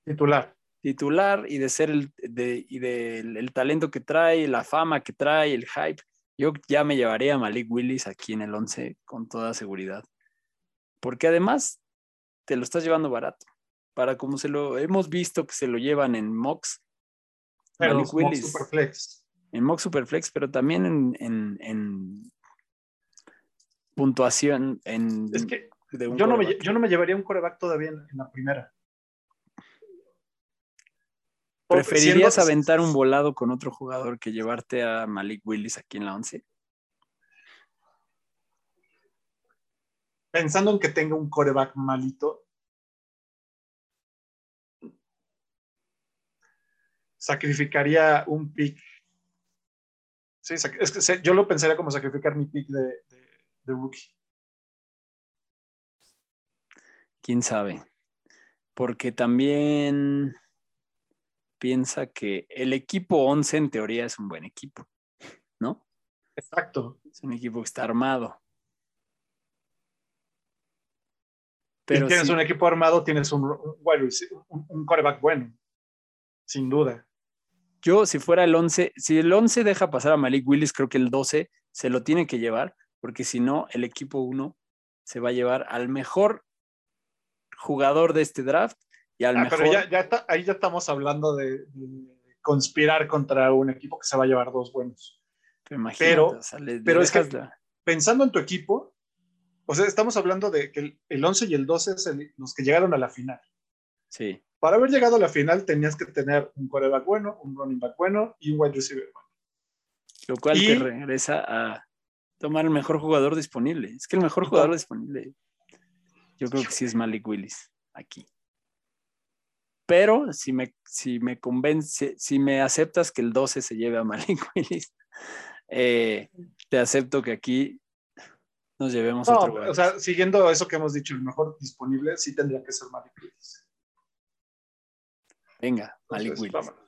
Titular. titular y de ser el, de, y del el talento que trae, la fama que trae, el hype. Yo ya me llevaría a Malik Willis aquí en el 11 con toda seguridad. Porque además te lo estás llevando barato. Para como se lo hemos visto que se lo llevan en Mox, Pero Malik Willis. Superflex. en Mox Superflex, pero también en, en- en puntuación en, Es que yo no, me, yo no me llevaría un coreback todavía en, en la primera. ¿Preferirías siendo- aventar un volado con otro jugador que llevarte a Malik Willis aquí en la 11? Pensando en que tenga un coreback malito, sacrificaría un pick. Sí, es que yo lo pensaría como sacrificar mi pick de, de- de rookie. quién sabe. Porque también piensa que el equipo 11 en teoría es un buen equipo, ¿no? Exacto. Es un equipo que está armado. Pero Pero tienes sí, un equipo armado, tienes un, un, un- coreback bueno, sin duda. yo si fuera el 11, si el 11 deja pasar a Malik Willis, creo que el 12 se lo tiene que llevar, porque si no, el equipo 1 se va a llevar al mejor jugador de este draft y al Ah, mejor... pero ya, ahí ya estamos hablando de, de conspirar contra un equipo que se va a llevar dos buenos. Pero pero- o sea, le- le pero es que- la- Pensando en tu equipo, o sea, estamos hablando de que el, el 11 y el 12 es el- los que llegaron a la final. Sí, Para haber llegado a la final tenías que tener un quarterback bueno, un running back bueno y un wide receiver bueno. lo cual Y- te regresa a tomar el mejor jugador disponible. Es que el mejor jugador disponible, yo creo que sí es Malik Willis aquí. Pero si me, si me convence, si me aceptas que el 12 se lleve a Malik Willis, eh, te acepto que aquí nos llevemos No, otro. o sea, siguiendo eso que hemos dicho, el mejor disponible sí tendría que ser Malik Willis. Venga, Malik Entonces, Willis. vámonos.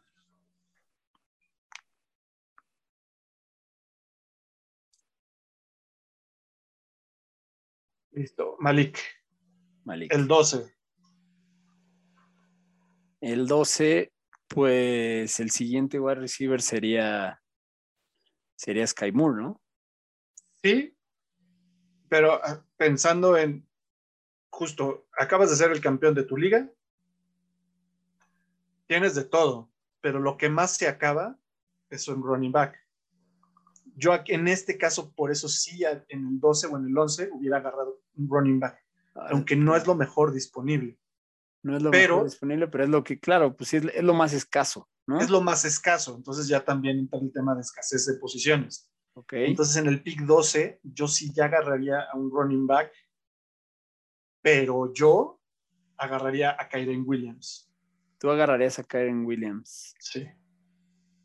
Listo, Malik, Malik. el 12. El 12, pues el siguiente wide receiver sería sería Sky Moore, ¿no? Sí, pero ah, pensando en justo, acabas de ser el campeón de tu liga, tienes de todo, pero lo que más se acaba es un running back. Yo aquí, en este caso, por eso sí, en el 12 o en el 11 hubiera agarrado un running back, aunque no es lo mejor disponible. No es lo Pero- mejor disponible, pero es lo que, claro, pues sí, es, es lo más escaso, ¿no? Es lo más escaso, entonces ya también entra el tema de escasez de posiciones. Ok. Entonces en el pick 12 yo sí ya agarraría a un running back, pero yo agarraría a Kyren Williams. Tú agarrarías a Kyren Williams Sí.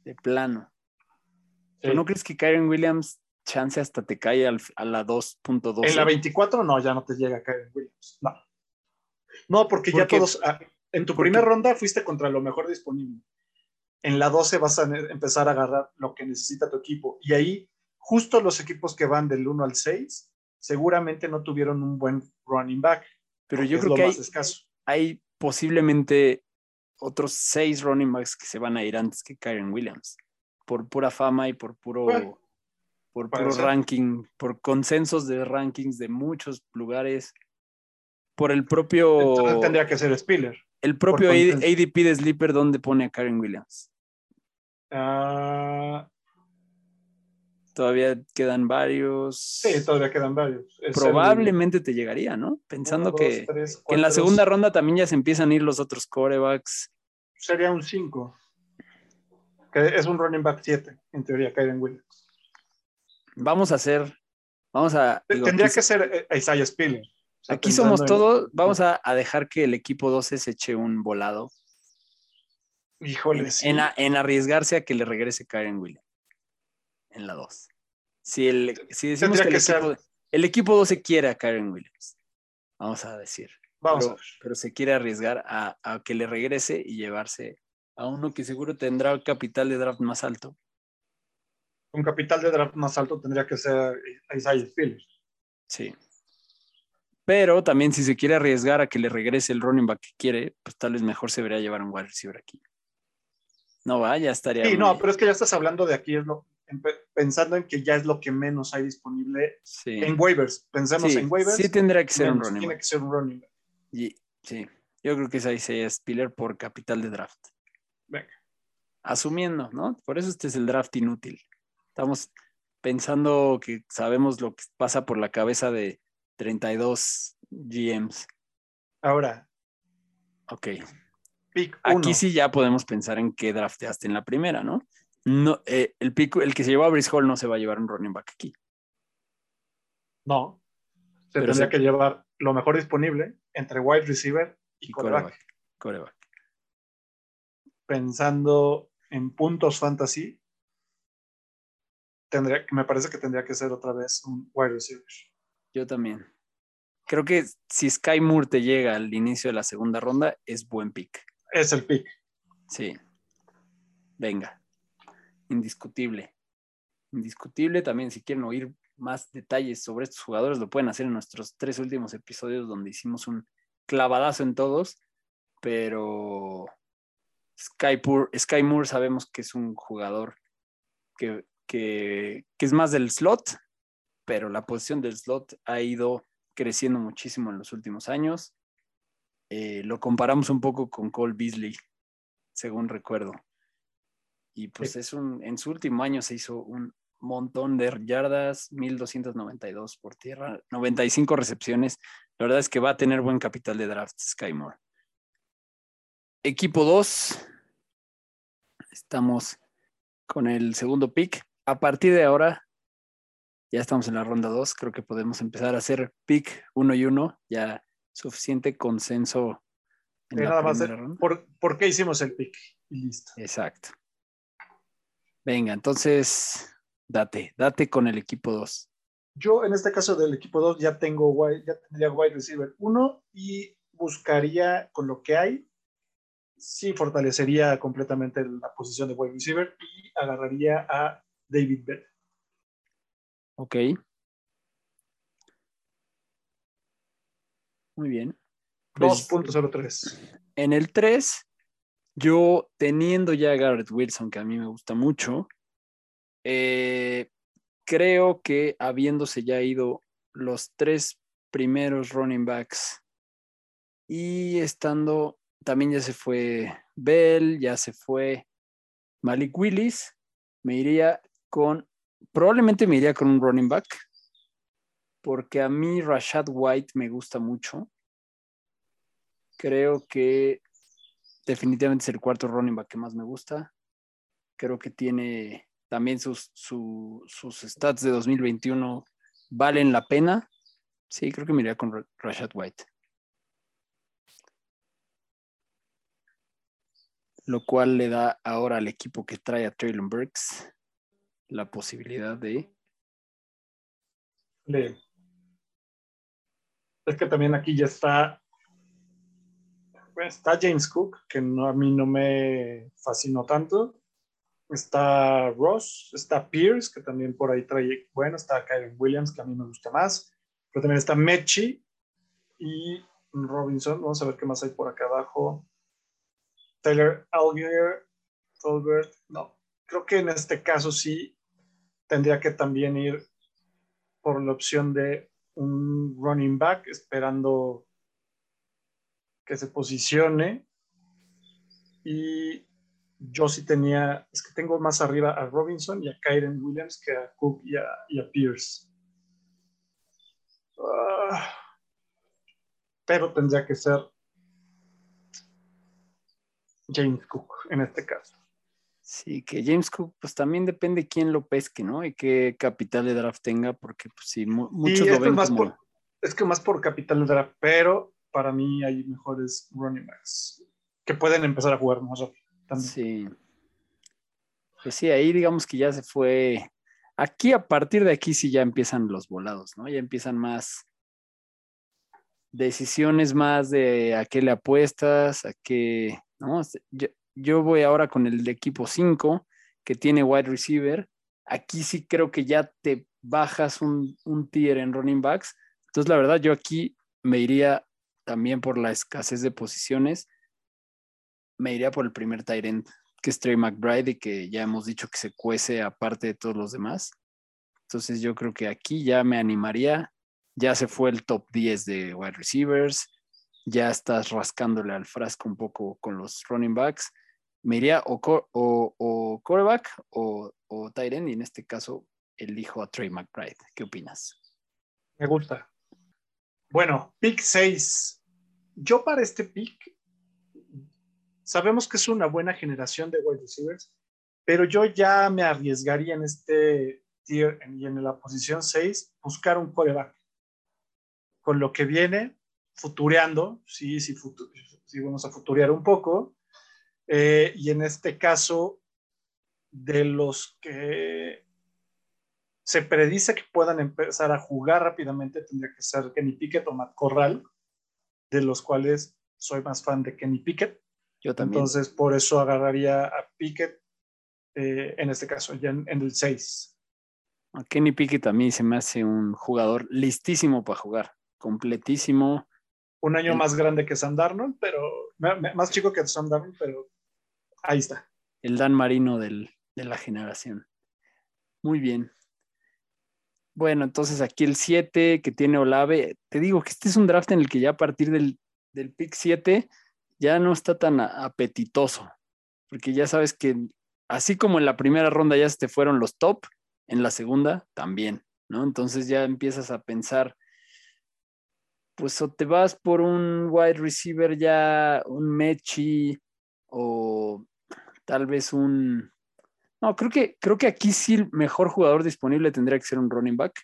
de plano. Sí. ¿Pero no crees que Kyren Williams chance hasta te cae al- a la 2.12? En la 24 no, ya no te llega Kyren Williams. No. No, porque ya todos, ah, en tu primera ronda fuiste contra lo mejor disponible. en la 12 vas a empezar a agarrar lo que necesita tu equipo. Y ahí, justo los equipos que van del 1 al 6, seguramente no tuvieron un buen running back. Pero yo creo que hay, hay posiblemente otros seis running backs que se van a ir antes que Kyren Williams. Por pura fama y por puro, Bueno, por puro ser. ranking, por consensos de rankings de muchos lugares. Por el propio, Entonces tendría que ser Spiller. el propio. ADP de Sleeper donde pone a Karen Williams. Ah, Todavía quedan varios. sí, todavía quedan varios. Es el Probablemente te llegaría, ¿no? Pensando uno, que, en la segunda ronda también ya se empiezan a ir los otros corebacks. Sería un 5. Que es un running back 7, en teoría, Kyren Williams. Vamos a hacer, vamos a... digo, Tendría que ser eh, Isaiah Spiller. Sea, Aquí somos en- todos, vamos a, a dejar que el equipo 12 se eche un volado Híjole, en, sí. en a- en arriesgarse a que le regrese Karen Williams en la 2. Si, el, si decimos Tendría que, el, que equipo, el equipo 12 quiere a Karen Williams, vamos a decir, Vamos pero, a ver. pero se quiere arriesgar a, a que le regrese y llevarse a uno que seguro tendrá el capital de draft más alto. Un capital de draft más alto tendría que ser Isaiah Spiller. Sí. Pero también si se quiere arriesgar a que le regrese el running back que quiere, pues tal vez mejor se debería llevar un wide receiver aquí. No va, ya estaría. Sí, muy- no, pero es que ya estás hablando de aquí, es lo, en- pensando en que ya es lo que menos hay disponible sí. en waivers. Pensemos Sí, en waivers. sí tendría que ser un running tiene back. que ser un running back. Y- sí, yo creo que es Isaiah Spiller por capital de draft. Venga. Asumiendo, ¿no? Por eso este es el draft inútil. Estamos pensando que sabemos lo que pasa por la cabeza de 32 GMs. Ahora, Ok. pick 1. Aquí sí ya podemos pensar en qué drafteaste en la primera, ¿no? No, eh, el, pico, el que se llevó a Brice Hall no se va a llevar un running back aquí. No. Se Pero tendría que llevar lo mejor disponible entre wide receiver y, Y coreback. Pensando en puntos fantasy, tendría, me parece que tendría que ser otra vez un wide receiver. Yo también. Creo que si Sky Moore te llega al inicio de la segunda ronda, es buen pick. Es el pick. Sí. Venga. Indiscutible. Indiscutible también, si quieren oír más detalles sobre estos jugadores, lo pueden hacer en nuestros tres últimos episodios donde hicimos un clavadazo en todos, pero Sky, Pur- Sky Moore sabemos que es un jugador que, que, que es más del slot, pero la posición del slot ha ido creciendo muchísimo en los últimos años. Eh, lo comparamos un poco con Cole Beasley, según recuerdo. Y pues Sí. es un, en su último año se hizo un montón de yardas, 1292 por tierra, 95 recepciones. La verdad es que va a tener buen capital de draft Sky Moore. Equipo 2. Estamos con el segundo pick. A partir de ahora, ya estamos en la ronda 2. Creo que podemos empezar a hacer pick 1 y 1. Ya suficiente consenso en la nada más, ronda. ¿por, por qué hicimos el pick? Y listo. Exacto. Venga, entonces, date, date con el equipo 2. Yo en este caso del equipo 2 ya tengo wide, ya tendría wide receiver 1 y buscaría con lo que hay, sí fortalecería completamente la posición de wide receiver y agarraría a David Bell. Ok. Muy bien. Pues, 2.03. En el 3, yo teniendo ya a Garrett Wilson, que a mí me gusta mucho, eh, creo que habiéndose ya ido los tres primeros running backs y estando, también ya se fue Bell, ya se fue Malik Willis, me iría con, probablemente me iría con un running back, porque a mí Rashad White me gusta mucho. Creo que definitivamente es el cuarto running back que más me gusta. Creo que tiene también sus, su- sus stats de 2021 valen la pena. Sí, creo que me iría con Ra- Rashad White. Lo cual le da ahora al equipo que trae a Traylon Burks la posibilidad de. Es que también aquí ya está. está James Cook, que a mí no me fascinó tanto. Está Ross, está Pierce, que también por ahí trae, bueno, está Kyron Williams, que a mí me gusta más. Pero también está Mechi y Robinson. Vamos a ver qué más hay por acá abajo. Taylor Algier, Tolbert. No, creo que en este caso sí tendría que también ir por la opción de un running back, esperando que se posicione. Y yo sí tenía, es que tengo más arriba a Robinson y a Kyren Williams que a Cook y a, Pierce. Ah, pero tendría que ser James Cook en este caso. Sí, que James Cook, pues también depende quién lo pesque, ¿no? Y qué capital de draft tenga, porque pues sí, muchos lo ven más como... Por, es que más por capital de draft, pero para mí hay mejores running backs que pueden empezar a jugar más rápido. Sí. Pues sí, ahí digamos que ya se fue. Aquí, a partir de aquí, sí ya empiezan los volados, ¿no? Ya empiezan más decisiones más de a qué le apuestas, a qué, ¿no? Yo, voy ahora con el de equipo 5, que tiene wide receiver. Aquí sí creo que ya te bajas un, un tier en running backs. Entonces, la verdad, yo aquí me iría también por la escasez de posiciones, me iría por el primer Tyrant, que es Trey McBride, y que ya hemos dicho que se cuece aparte de todos los demás. Entonces yo creo que aquí ya me animaría. Ya se fue el top 10 de wide receivers. Ya estás rascándole al frasco un poco con los running backs. Me iría o, o, o quarterback o, o y en este caso elijo a Trey McBride. ¿Qué opinas? Me gusta. Bueno, pick 6. Yo para este pick, sabemos que es una buena generación de wide receivers, pero yo ya me arriesgaría en este tier y en la posición 6 buscar un coreback. Con lo que viene, futureando, sí, sí, vamos a futurear un poco. Eh, y en este caso, de los que se predice que puedan empezar a jugar rápidamente, tendría que ser Kenny Pickett o Matt Corral, de los cuales soy más fan de Kenny Pickett. Yo también. Entonces, por eso agarraría a Pickett eh, en este caso, ya en, el 6. A Kenny Pickett a mí se me hace un jugador listísimo para jugar, completísimo. Un año más grande que Sam Darnold, pero más chico que Sam Darnold, pero ahí está. El Dan Marino de la generación. Muy bien. Bueno, entonces aquí el 7 que tiene Olave, te digo que este es un draft en el que ya a partir del, del pick 7 ya no está tan apetitoso, porque ya sabes que así como en la primera ronda ya se te fueron los top, en la segunda también, ¿no? Entonces ya empiezas a pensar, pues o te vas por un wide receiver ya, un Mechi, o tal vez un, no, creo que, creo que aquí sí el mejor jugador disponible tendría que ser un running back.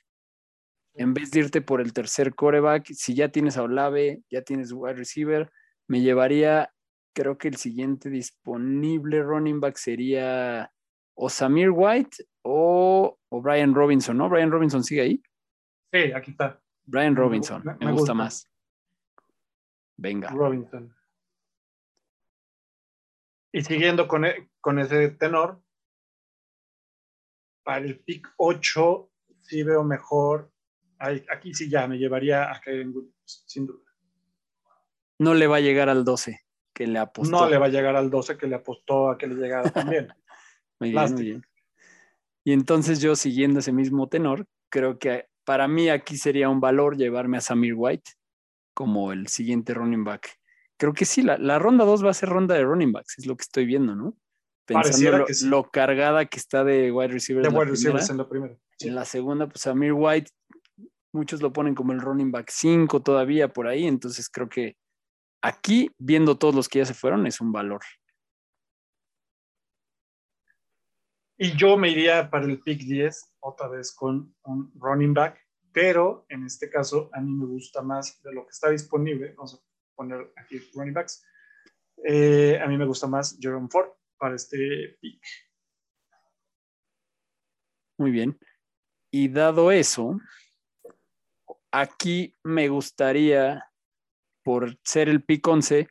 En vez de irte por el tercer coreback, si ya tienes a Olave, ya tienes wide receiver, me llevaría, creo que el siguiente disponible running back sería o Samir White o, Brian Robinson, ¿no? Brian Robinson sigue ahí. Sí, aquí está. Brian Robinson, me, gusta. más. Venga. Robinson. Y siguiendo con, e, con ese tenor, para el pick 8 sí veo mejor. Aquí sí ya me llevaría a Kevin Williams, sin duda. No le va a llegar al 12 que le apostó. No le va a llegar al 12 que le apostó a que le llegara también. muy bien, muy bien. Y entonces yo siguiendo ese mismo tenor, creo que para mí aquí sería un valor llevarme a Samir White como el siguiente running back. Creo que sí, la, la ronda 2 va a ser ronda de running backs, es lo que estoy viendo, ¿no? pensando lo, cargada que está de wide receivers. De wide receivers en la primera. En la segunda, pues Amir White, muchos lo ponen como el running back 5 todavía por ahí, entonces creo que aquí, viendo todos los que ya se fueron, es un valor. Y yo me iría para el pick 10, otra vez con un running back, pero en este caso a mí me gusta más de lo que está disponible. Vamos a poner aquí running backs. Eh, a mí me gusta más Jerome Ford para este pick. Muy bien. Y dado eso, aquí me gustaría, por ser el pick 11,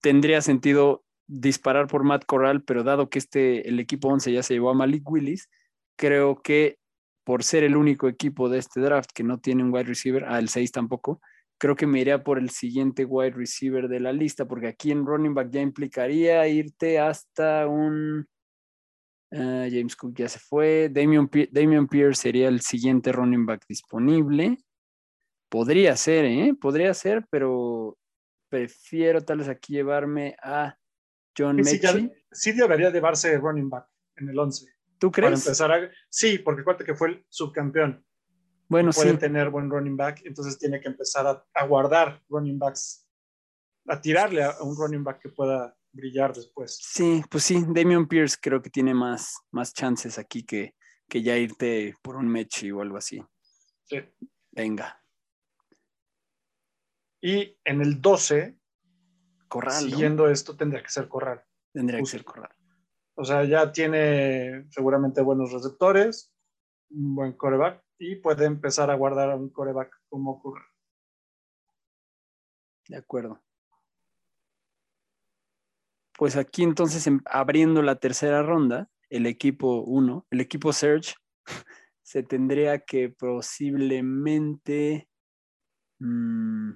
tendría sentido disparar por Matt Corral, pero dado que este, el equipo 11 ya se llevó a Malik Willis, creo que por ser el único equipo de este draft que no tiene un wide receiver, el 6 tampoco, creo que me iría por el siguiente wide receiver de la lista, porque aquí en running back ya implicaría irte hasta un... ah, James Cook ya se fue. Damian, Damian Pierce sería el siguiente running back disponible. Podría ser, ¿eh? Podría ser, pero prefiero tal vez aquí llevarme a John Sí, Mechie. sí debería llevarse running back en el 11. ¿Tú Para crees? empezar a... Sí, porque acuérdate que fue el subcampeón. Bueno, puede sí. tener buen running back, entonces tiene que empezar a, a guardar running backs, a tirarle a, a un running back que pueda brillar después. Sí, pues sí, Damian Pierce creo que tiene más, más chances aquí que, que ya irte por un Mechi o algo así. Sí. Venga, Y en el 12, Corral, ¿no? siguiendo esto, tendría que ser Corral. Tendría que justo. ser Corral. O sea, ya tiene seguramente buenos receptores, un buen coreback y puede empezar a guardar un coreback como Corral. De acuerdo. Pues aquí entonces, em- abriendo la tercera ronda, el equipo 1, el equipo Search, se tendría que posiblemente... mm,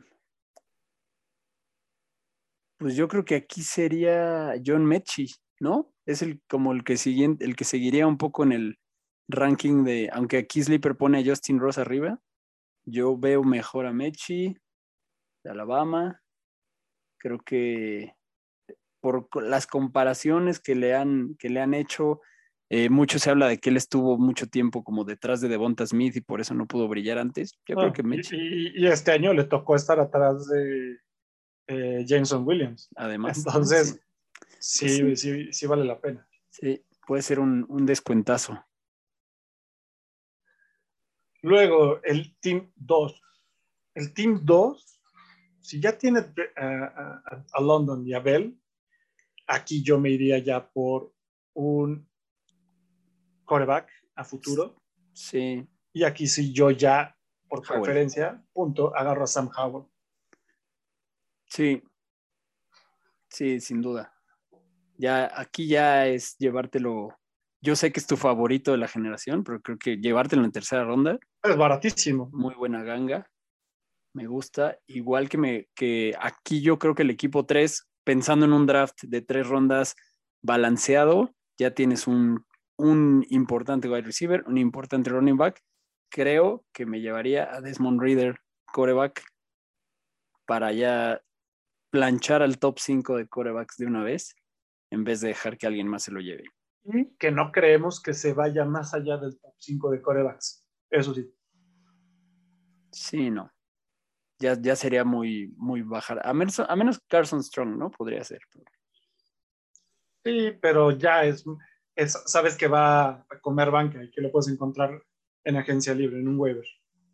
pues yo creo que aquí sería John Mechie, ¿no? Es el como el que siguiente, el que seguiría un poco en el ranking de, aunque aquí Sleeper pone a Justin Ross arriba, yo veo mejor a Mechie de Alabama. Creo que por las comparaciones que le han, que le han hecho, eh, mucho se habla de que él estuvo mucho tiempo como detrás de Devonta Smith y por eso no pudo brillar antes. Yo creo Ah, que Mechie, y, y este año le tocó estar atrás de eh, Jameson Williams. además. Entonces, Sí. sí, Pues sí, sí vale la pena. Sí, puede ser un, un descuentazo. Luego, el Team 2. El Team 2, si ya tiene a, a- a London y a Bell, aquí yo me iría ya por un coreback a futuro. Sí, Y aquí sí yo ya, por Howell. preferencia, punto, agarro a Sam Howell. sí, sí, sin duda. Ya, aquí ya es llevártelo. Yo sé que es tu favorito de la generación, pero creo que llevártelo en tercera ronda, Es baratísimo. muy buena ganga. Me gusta. Igual que me, que aquí yo creo que el equipo 3, pensando en un draft de tres rondas balanceado, ya tienes un, un importante wide receiver, un importante running back. Creo que me llevaría a Desmond Reader, coreback, para ya planchar al top 5 de corebacks de una vez, en vez de dejar que alguien más se lo lleve. Y que no creemos que se vaya más allá del top 5 de corebacks. Eso sí. Sí, no. Ya, ya sería muy, muy bajar. A menos, a menos Carson Strong, ¿no? Podría ser. Sí, pero ya es, es, sabes que va a comer banca y que lo puedes encontrar en agencia libre, en un waiver,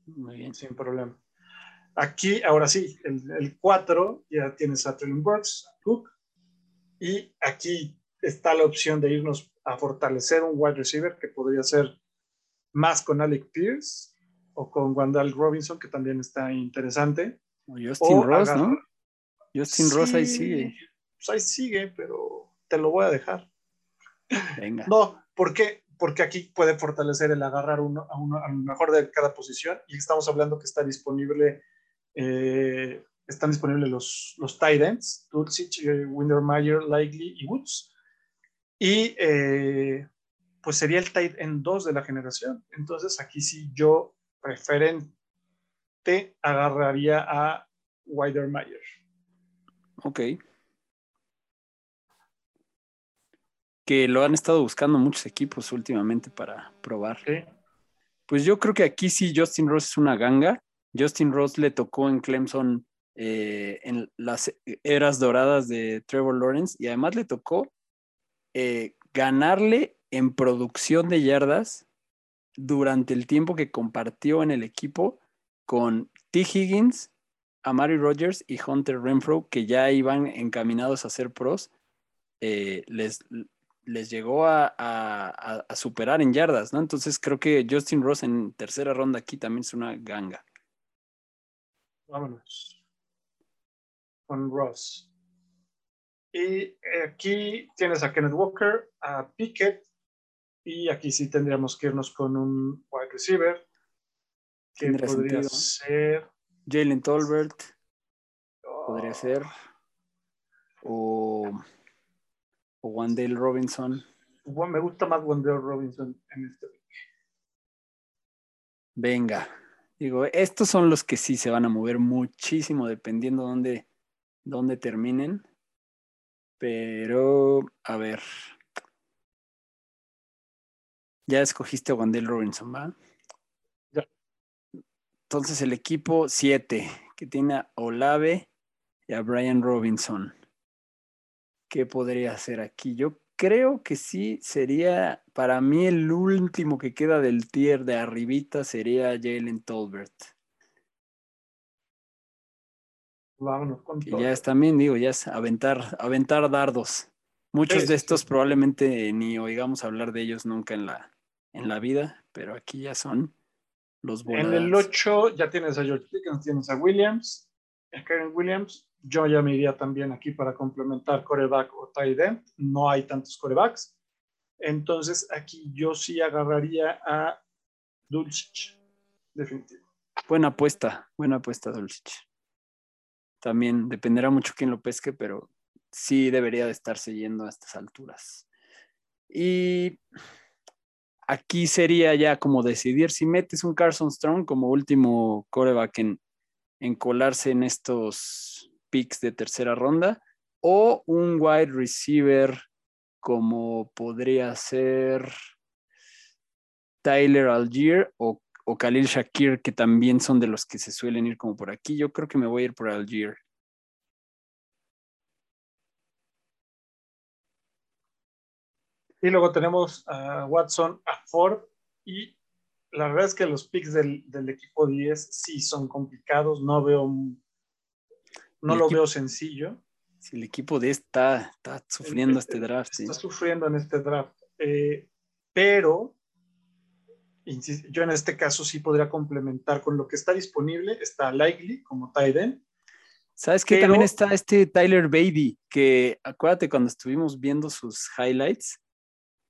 Muy bien. sin problema. Aquí, ahora sí, el 4 ya tienes a Traylon Burks, a Cook, y aquí está la opción de irnos a fortalecer un wide receiver que podría ser más con Alec Pierce o con Wandal Robinson, que también está interesante. O Justin O Ross, agarrar- ¿no? Justin Ross ahí Sí, sigue. Pues ahí sigue, pero te lo voy a dejar. Venga. No, ¿por qué? Porque aquí puede fortalecer el agarrar uno a uno a lo mejor de cada posición y estamos hablando que está disponible, eh, están disponibles los, los tight ends, Dulcich, eh, Windermeyer, Likely y Woods. Y eh, pues sería el tight end 2 de la generación. Entonces aquí sí yo preferente agarraría a Widermeyer. Ok. Que lo han estado buscando muchos equipos últimamente para probar. ¿sí? Pues yo creo que aquí sí Justin Ross es una ganga. Justin Ross le tocó en Clemson eh, en las eras doradas de Trevor Lawrence y además le tocó eh, ganarle en producción de yardas durante el tiempo que compartió en el equipo con T. Higgins, Amari Rogers y Hunter Renfro, que ya iban encaminados a ser pros. eh, les, les llegó a, superar en yardas, ¿no? Entonces creo que Justin Ross en tercera ronda aquí también es una ganga. Vámonos. Con Ross. Y aquí tienes a Kenneth Walker, a Pickett, y aquí sí tendríamos que irnos con un wide receiver. Que podría sentido. ser. Jalen Tolbert oh, podría ser. O, o Wandale Robinson. bueno, me gusta más Wendell Robinson en este. Venga. Digo, estos son los que sí se van a mover muchísimo dependiendo dónde, dónde terminen. Pero, a ver. Ya escogiste a Wandale Robinson, ¿va? Ya. Entonces el equipo 7, que tiene a Olave y a Brian Robinson. ¿Qué podría hacer aquí? Yo creo que sí sería, para mí el último que queda del tier de arribita sería Jalen Tolbert. Vámonos con Que ya es también, digo, ya es aventar, aventar dardos. Muchos Sí, de estos sí. probablemente ni oigamos hablar de ellos nunca en la, en la vida, pero aquí ya son los En el volados. 8 ya tienes a George Pickens, tienes a Williams, a Karen Williams. Yo ya me iría también aquí para complementar coreback o tight end. No hay tantos corebacks. Entonces aquí yo sí agarraría a Dulcich. Definitivo. Buena apuesta, buena apuesta, Dulcich. También dependerá mucho quién lo pesque, pero sí debería de estarse yendo a estas alturas. Y aquí sería ya como decidir si metes un Carson Strong como último coreback en, en colarse en estos picks de tercera ronda o un wide receiver como podría ser Tyler Algier o, o Khalil Shakir, que también son de los que se suelen ir como por aquí. Yo creo que me voy a ir por Algier. Y luego tenemos a Watson, a Ford. Y la verdad es que los picks del, del equipo 10 sí son complicados. No veo, no El lo equipo- veo sencillo. Si el equipo de está, está sufriendo este draft, sí. Está sufriendo en este draft. Eh, pero yo en este caso sí podría complementar con lo que está disponible. Está Likely como end. ¿Sabes qué? Pero- También está este Tyler Beatty, que acuérdate cuando estuvimos viendo sus highlights,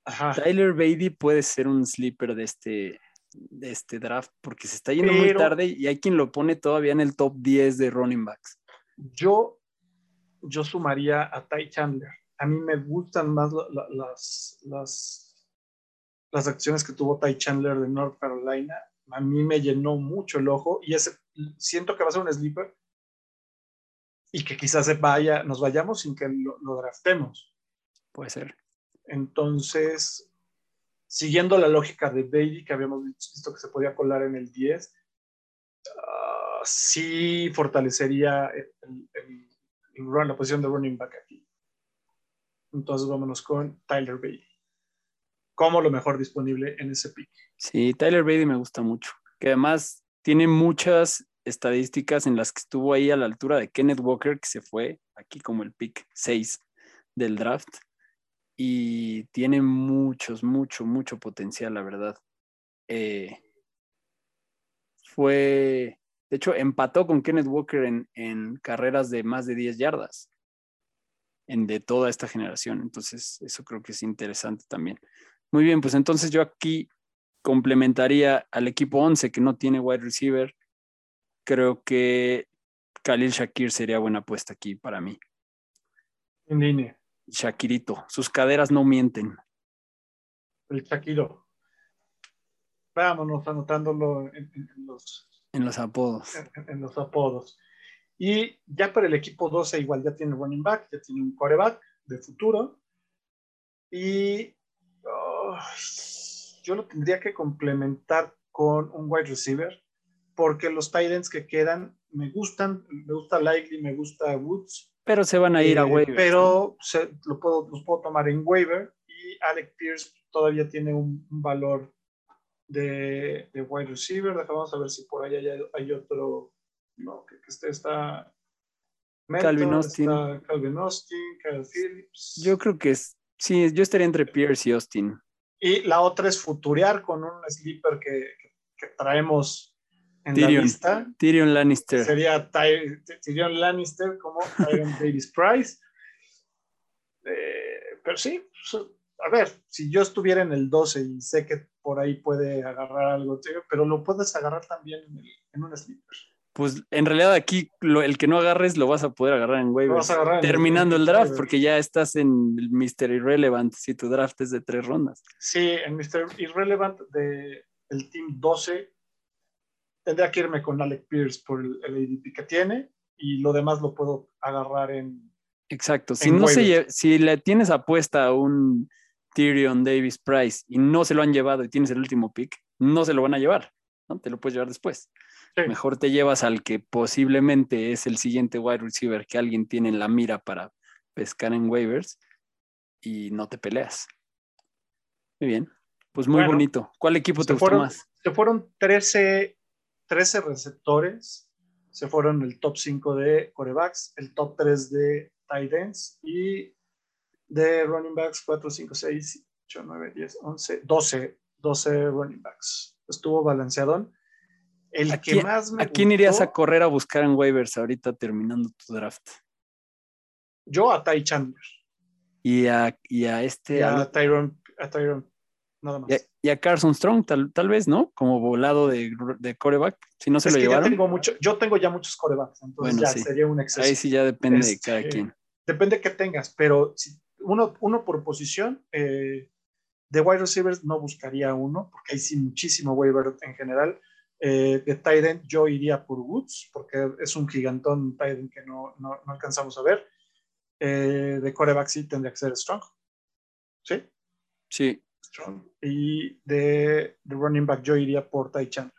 Ajá. Tyler Beatty puede ser un sleeper de este, de este draft porque se está yendo muy tarde y hay quien lo pone todavía en el top 10 de running backs. Yo, yo sumaría a Ty Chandler. A mí me gustan más la- la- las, las, las acciones que tuvo Ty Chandler de North Carolina. A mí me llenó mucho el ojo y ese, siento que va a ser un sleeper y que quizás se vaya, nos vayamos sin que lo, lo draftemos. Puede ser. Entonces, siguiendo la lógica de Bailey que habíamos visto que se podía colar en el 10, ah, sí fortalecería la posición de running back aquí. Entonces, vámonos con Tyler Bailey como lo mejor disponible en ese pick. Sí, Tyler Beatty me gusta mucho, que además tiene muchas estadísticas en las que estuvo ahí a la altura de Kenneth Walker, que se fue aquí como el pick 6 del draft. Y tiene muchos, mucho, mucho potencial, la verdad. Eh, fue, de hecho, empató con Kenneth Walker en, en carreras de más de 10 yardas en, de toda esta generación. Entonces, eso creo que es interesante también. Muy bien, pues entonces yo aquí complementaría al equipo 11 que no tiene wide receiver. Creo que Khalil Shakir sería buena apuesta aquí para mí. En línea, Shakirito, sus caderas no mienten. el Shakiro. Vámonos anotándolo en, los, En los apodos. en, en los apodos. Y ya para el equipo 12 igual ya tiene running back, ya tiene un quarterback de futuro. Y oh, yo lo tendría que complementar con un wide receiver, porque los tight ends que quedan me gustan, me gusta Likely, me gusta Woods, Pero se van a ir a eh, waiver. pero se- lo puedo, los puedo tomar en waiver y Alec Pierce todavía tiene un, un valor de, de wide receiver. Deja- Vamos a ver si por ahí hay, hay otro. No, que, que este está. Calvin Austin. está Calvin Austin, Kyle Phillips. Yo creo que es, sí, yo estaría entre Pierce y Austin. y la otra es futurear con un sleeper que, que- que traemos en la Tyrion. lista. Tyrion Lannister. Sería Ty- Tyrion Lannister como Tyrion Davis Price. Eh, pero sí, a ver, si yo estuviera en el 12 y sé que por ahí puede agarrar algo, pero lo puedes agarrar también en, el- en un sleeper. Pues en realidad aquí lo- el que no agarres lo vas a poder agarrar en waivers. agarrar terminando en el el draft, porque ya estás en el Mr. Irrelevant si tu draft es de tres rondas. Sí, en Mr. Irrelevant de el Team 12 tendría que irme con Alec Pierce por el, el ADP que tiene y lo demás lo puedo agarrar en... Exacto. Si, En no se si le tienes apuesta a un Tyrion Davis Price y no se lo han llevado y tienes el último pick, no se lo van a llevar. ¿no? Te lo puedes llevar después. Sí. Mejor te llevas al que posiblemente es el siguiente wide receiver que alguien tiene en la mira para pescar en waivers y no te peleas. Muy bien. Pues muy Bueno, bonito. ¿Cuál equipo te gustó fueron, más? se fueron 13, 13 receptores, se fueron el top 5 de corebacks, el top 3 de tight ends y de running backs 4, 5, 6, 8, 9, 10, 11, 12, 12 running backs. Estuvo balanceadón. El ¿A que quién- más me ¿A quién irías a gustó, correr a buscar en waivers ahorita terminando tu draft? Yo a Ty Chandler Y a, y a este. y a Tyron, a Tyron, nada más. Y a, Carson Strong, tal, tal vez, ¿no? Como volado de, de coreback. Si no se Es lo que llevaron, tengo mucho, yo tengo ya muchos corebacks, entonces Bueno, ya sí. sería un exceso. ahí sí ya depende de Este, cada quien. Depende que tengas, pero si uno, uno por posición, eh, de wide receivers no buscaría uno, porque hay sí muchísimo waiver en general. Eh, de tight end yo iría por Woods, porque es un gigantón tight end que no, no, no alcanzamos a ver. Eh, de coreback sí tendría que ser Strong. ¿Sí? Sí, Strong. Y de, de running back yo iría por Ty Chandler.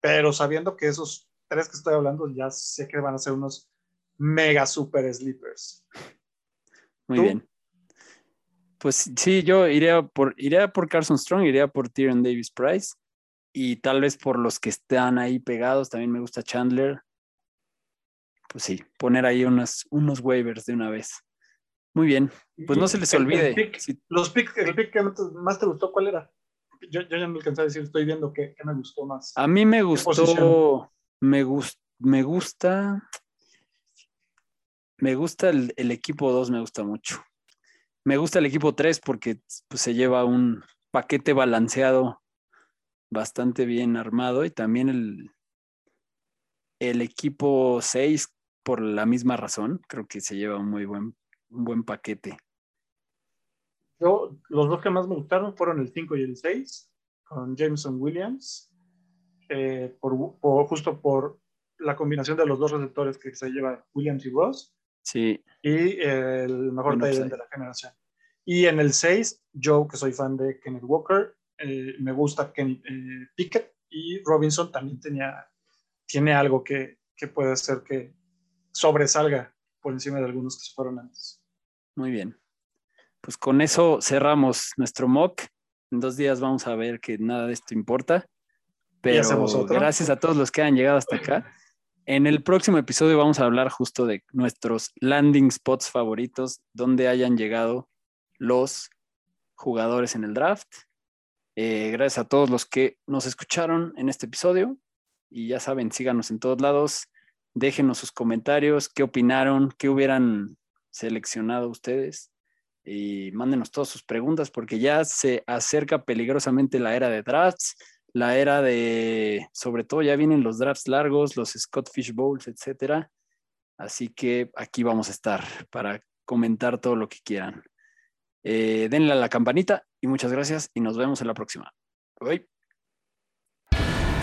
Pero sabiendo que esos tres que estoy hablando ya sé que van a ser unos mega super sleepers. muy ¿Tú? bien. Pues sí, yo iría por, iría por Carson Strong, iría por Tyrion Davis Price. Y tal vez por los que están ahí pegados, también me gusta Chandler. Pues sí, poner ahí unos, unos waivers de una vez. Muy bien. Pues no se les El- el olvide. pick- los picks, el pick que más te gustó, ¿cuál era? Yo, yo ya no alcancé a decir, estoy viendo qué, qué me gustó más. A mí me gustó, me, gus- me gusta, me gusta el, el equipo 2, me gusta mucho. Me gusta el equipo 3 porque pues, se lleva un paquete balanceado bastante bien armado y también el, el equipo 6 por la misma razón, creo que se lleva un muy buen, un buen paquete. Yo, los dos que más me gustaron fueron el 5 y el 6, con Jameson Williams, eh, por, por- justo por la combinación de los dos receptores que se lleva Williams y Ross, Sí, y el mejor Buen tight end upside. de la generación. Y en el 6, yo que soy fan de Kenneth Walker, eh, me gusta Kenny eh, Pickett y Robinson también tenía, tiene algo que, que puede hacer que sobresalga por encima de algunos que se fueron antes. Muy bien. Pues con eso cerramos nuestro mock. En dos días vamos a ver que nada de esto importa. Pero gracias a todos los que han llegado hasta acá. En el próximo episodio vamos a hablar justo de nuestros landing spots favoritos, donde hayan llegado los jugadores en el draft. Eh, gracias a todos los que nos escucharon en este episodio. Y ya saben, síganos en todos lados. Déjenos sus comentarios, qué opinaron, qué hubieran seleccionado ustedes. Y mándenos todas sus preguntas porque ya se acerca peligrosamente la era de drafts, la era de, sobre todo ya vienen los drafts largos, los Scott Fish Bowls, etcétera. Así que aquí vamos a estar para comentar todo lo que quieran. Eh, denle a la campanita y muchas gracias y nos vemos en la próxima. Bye.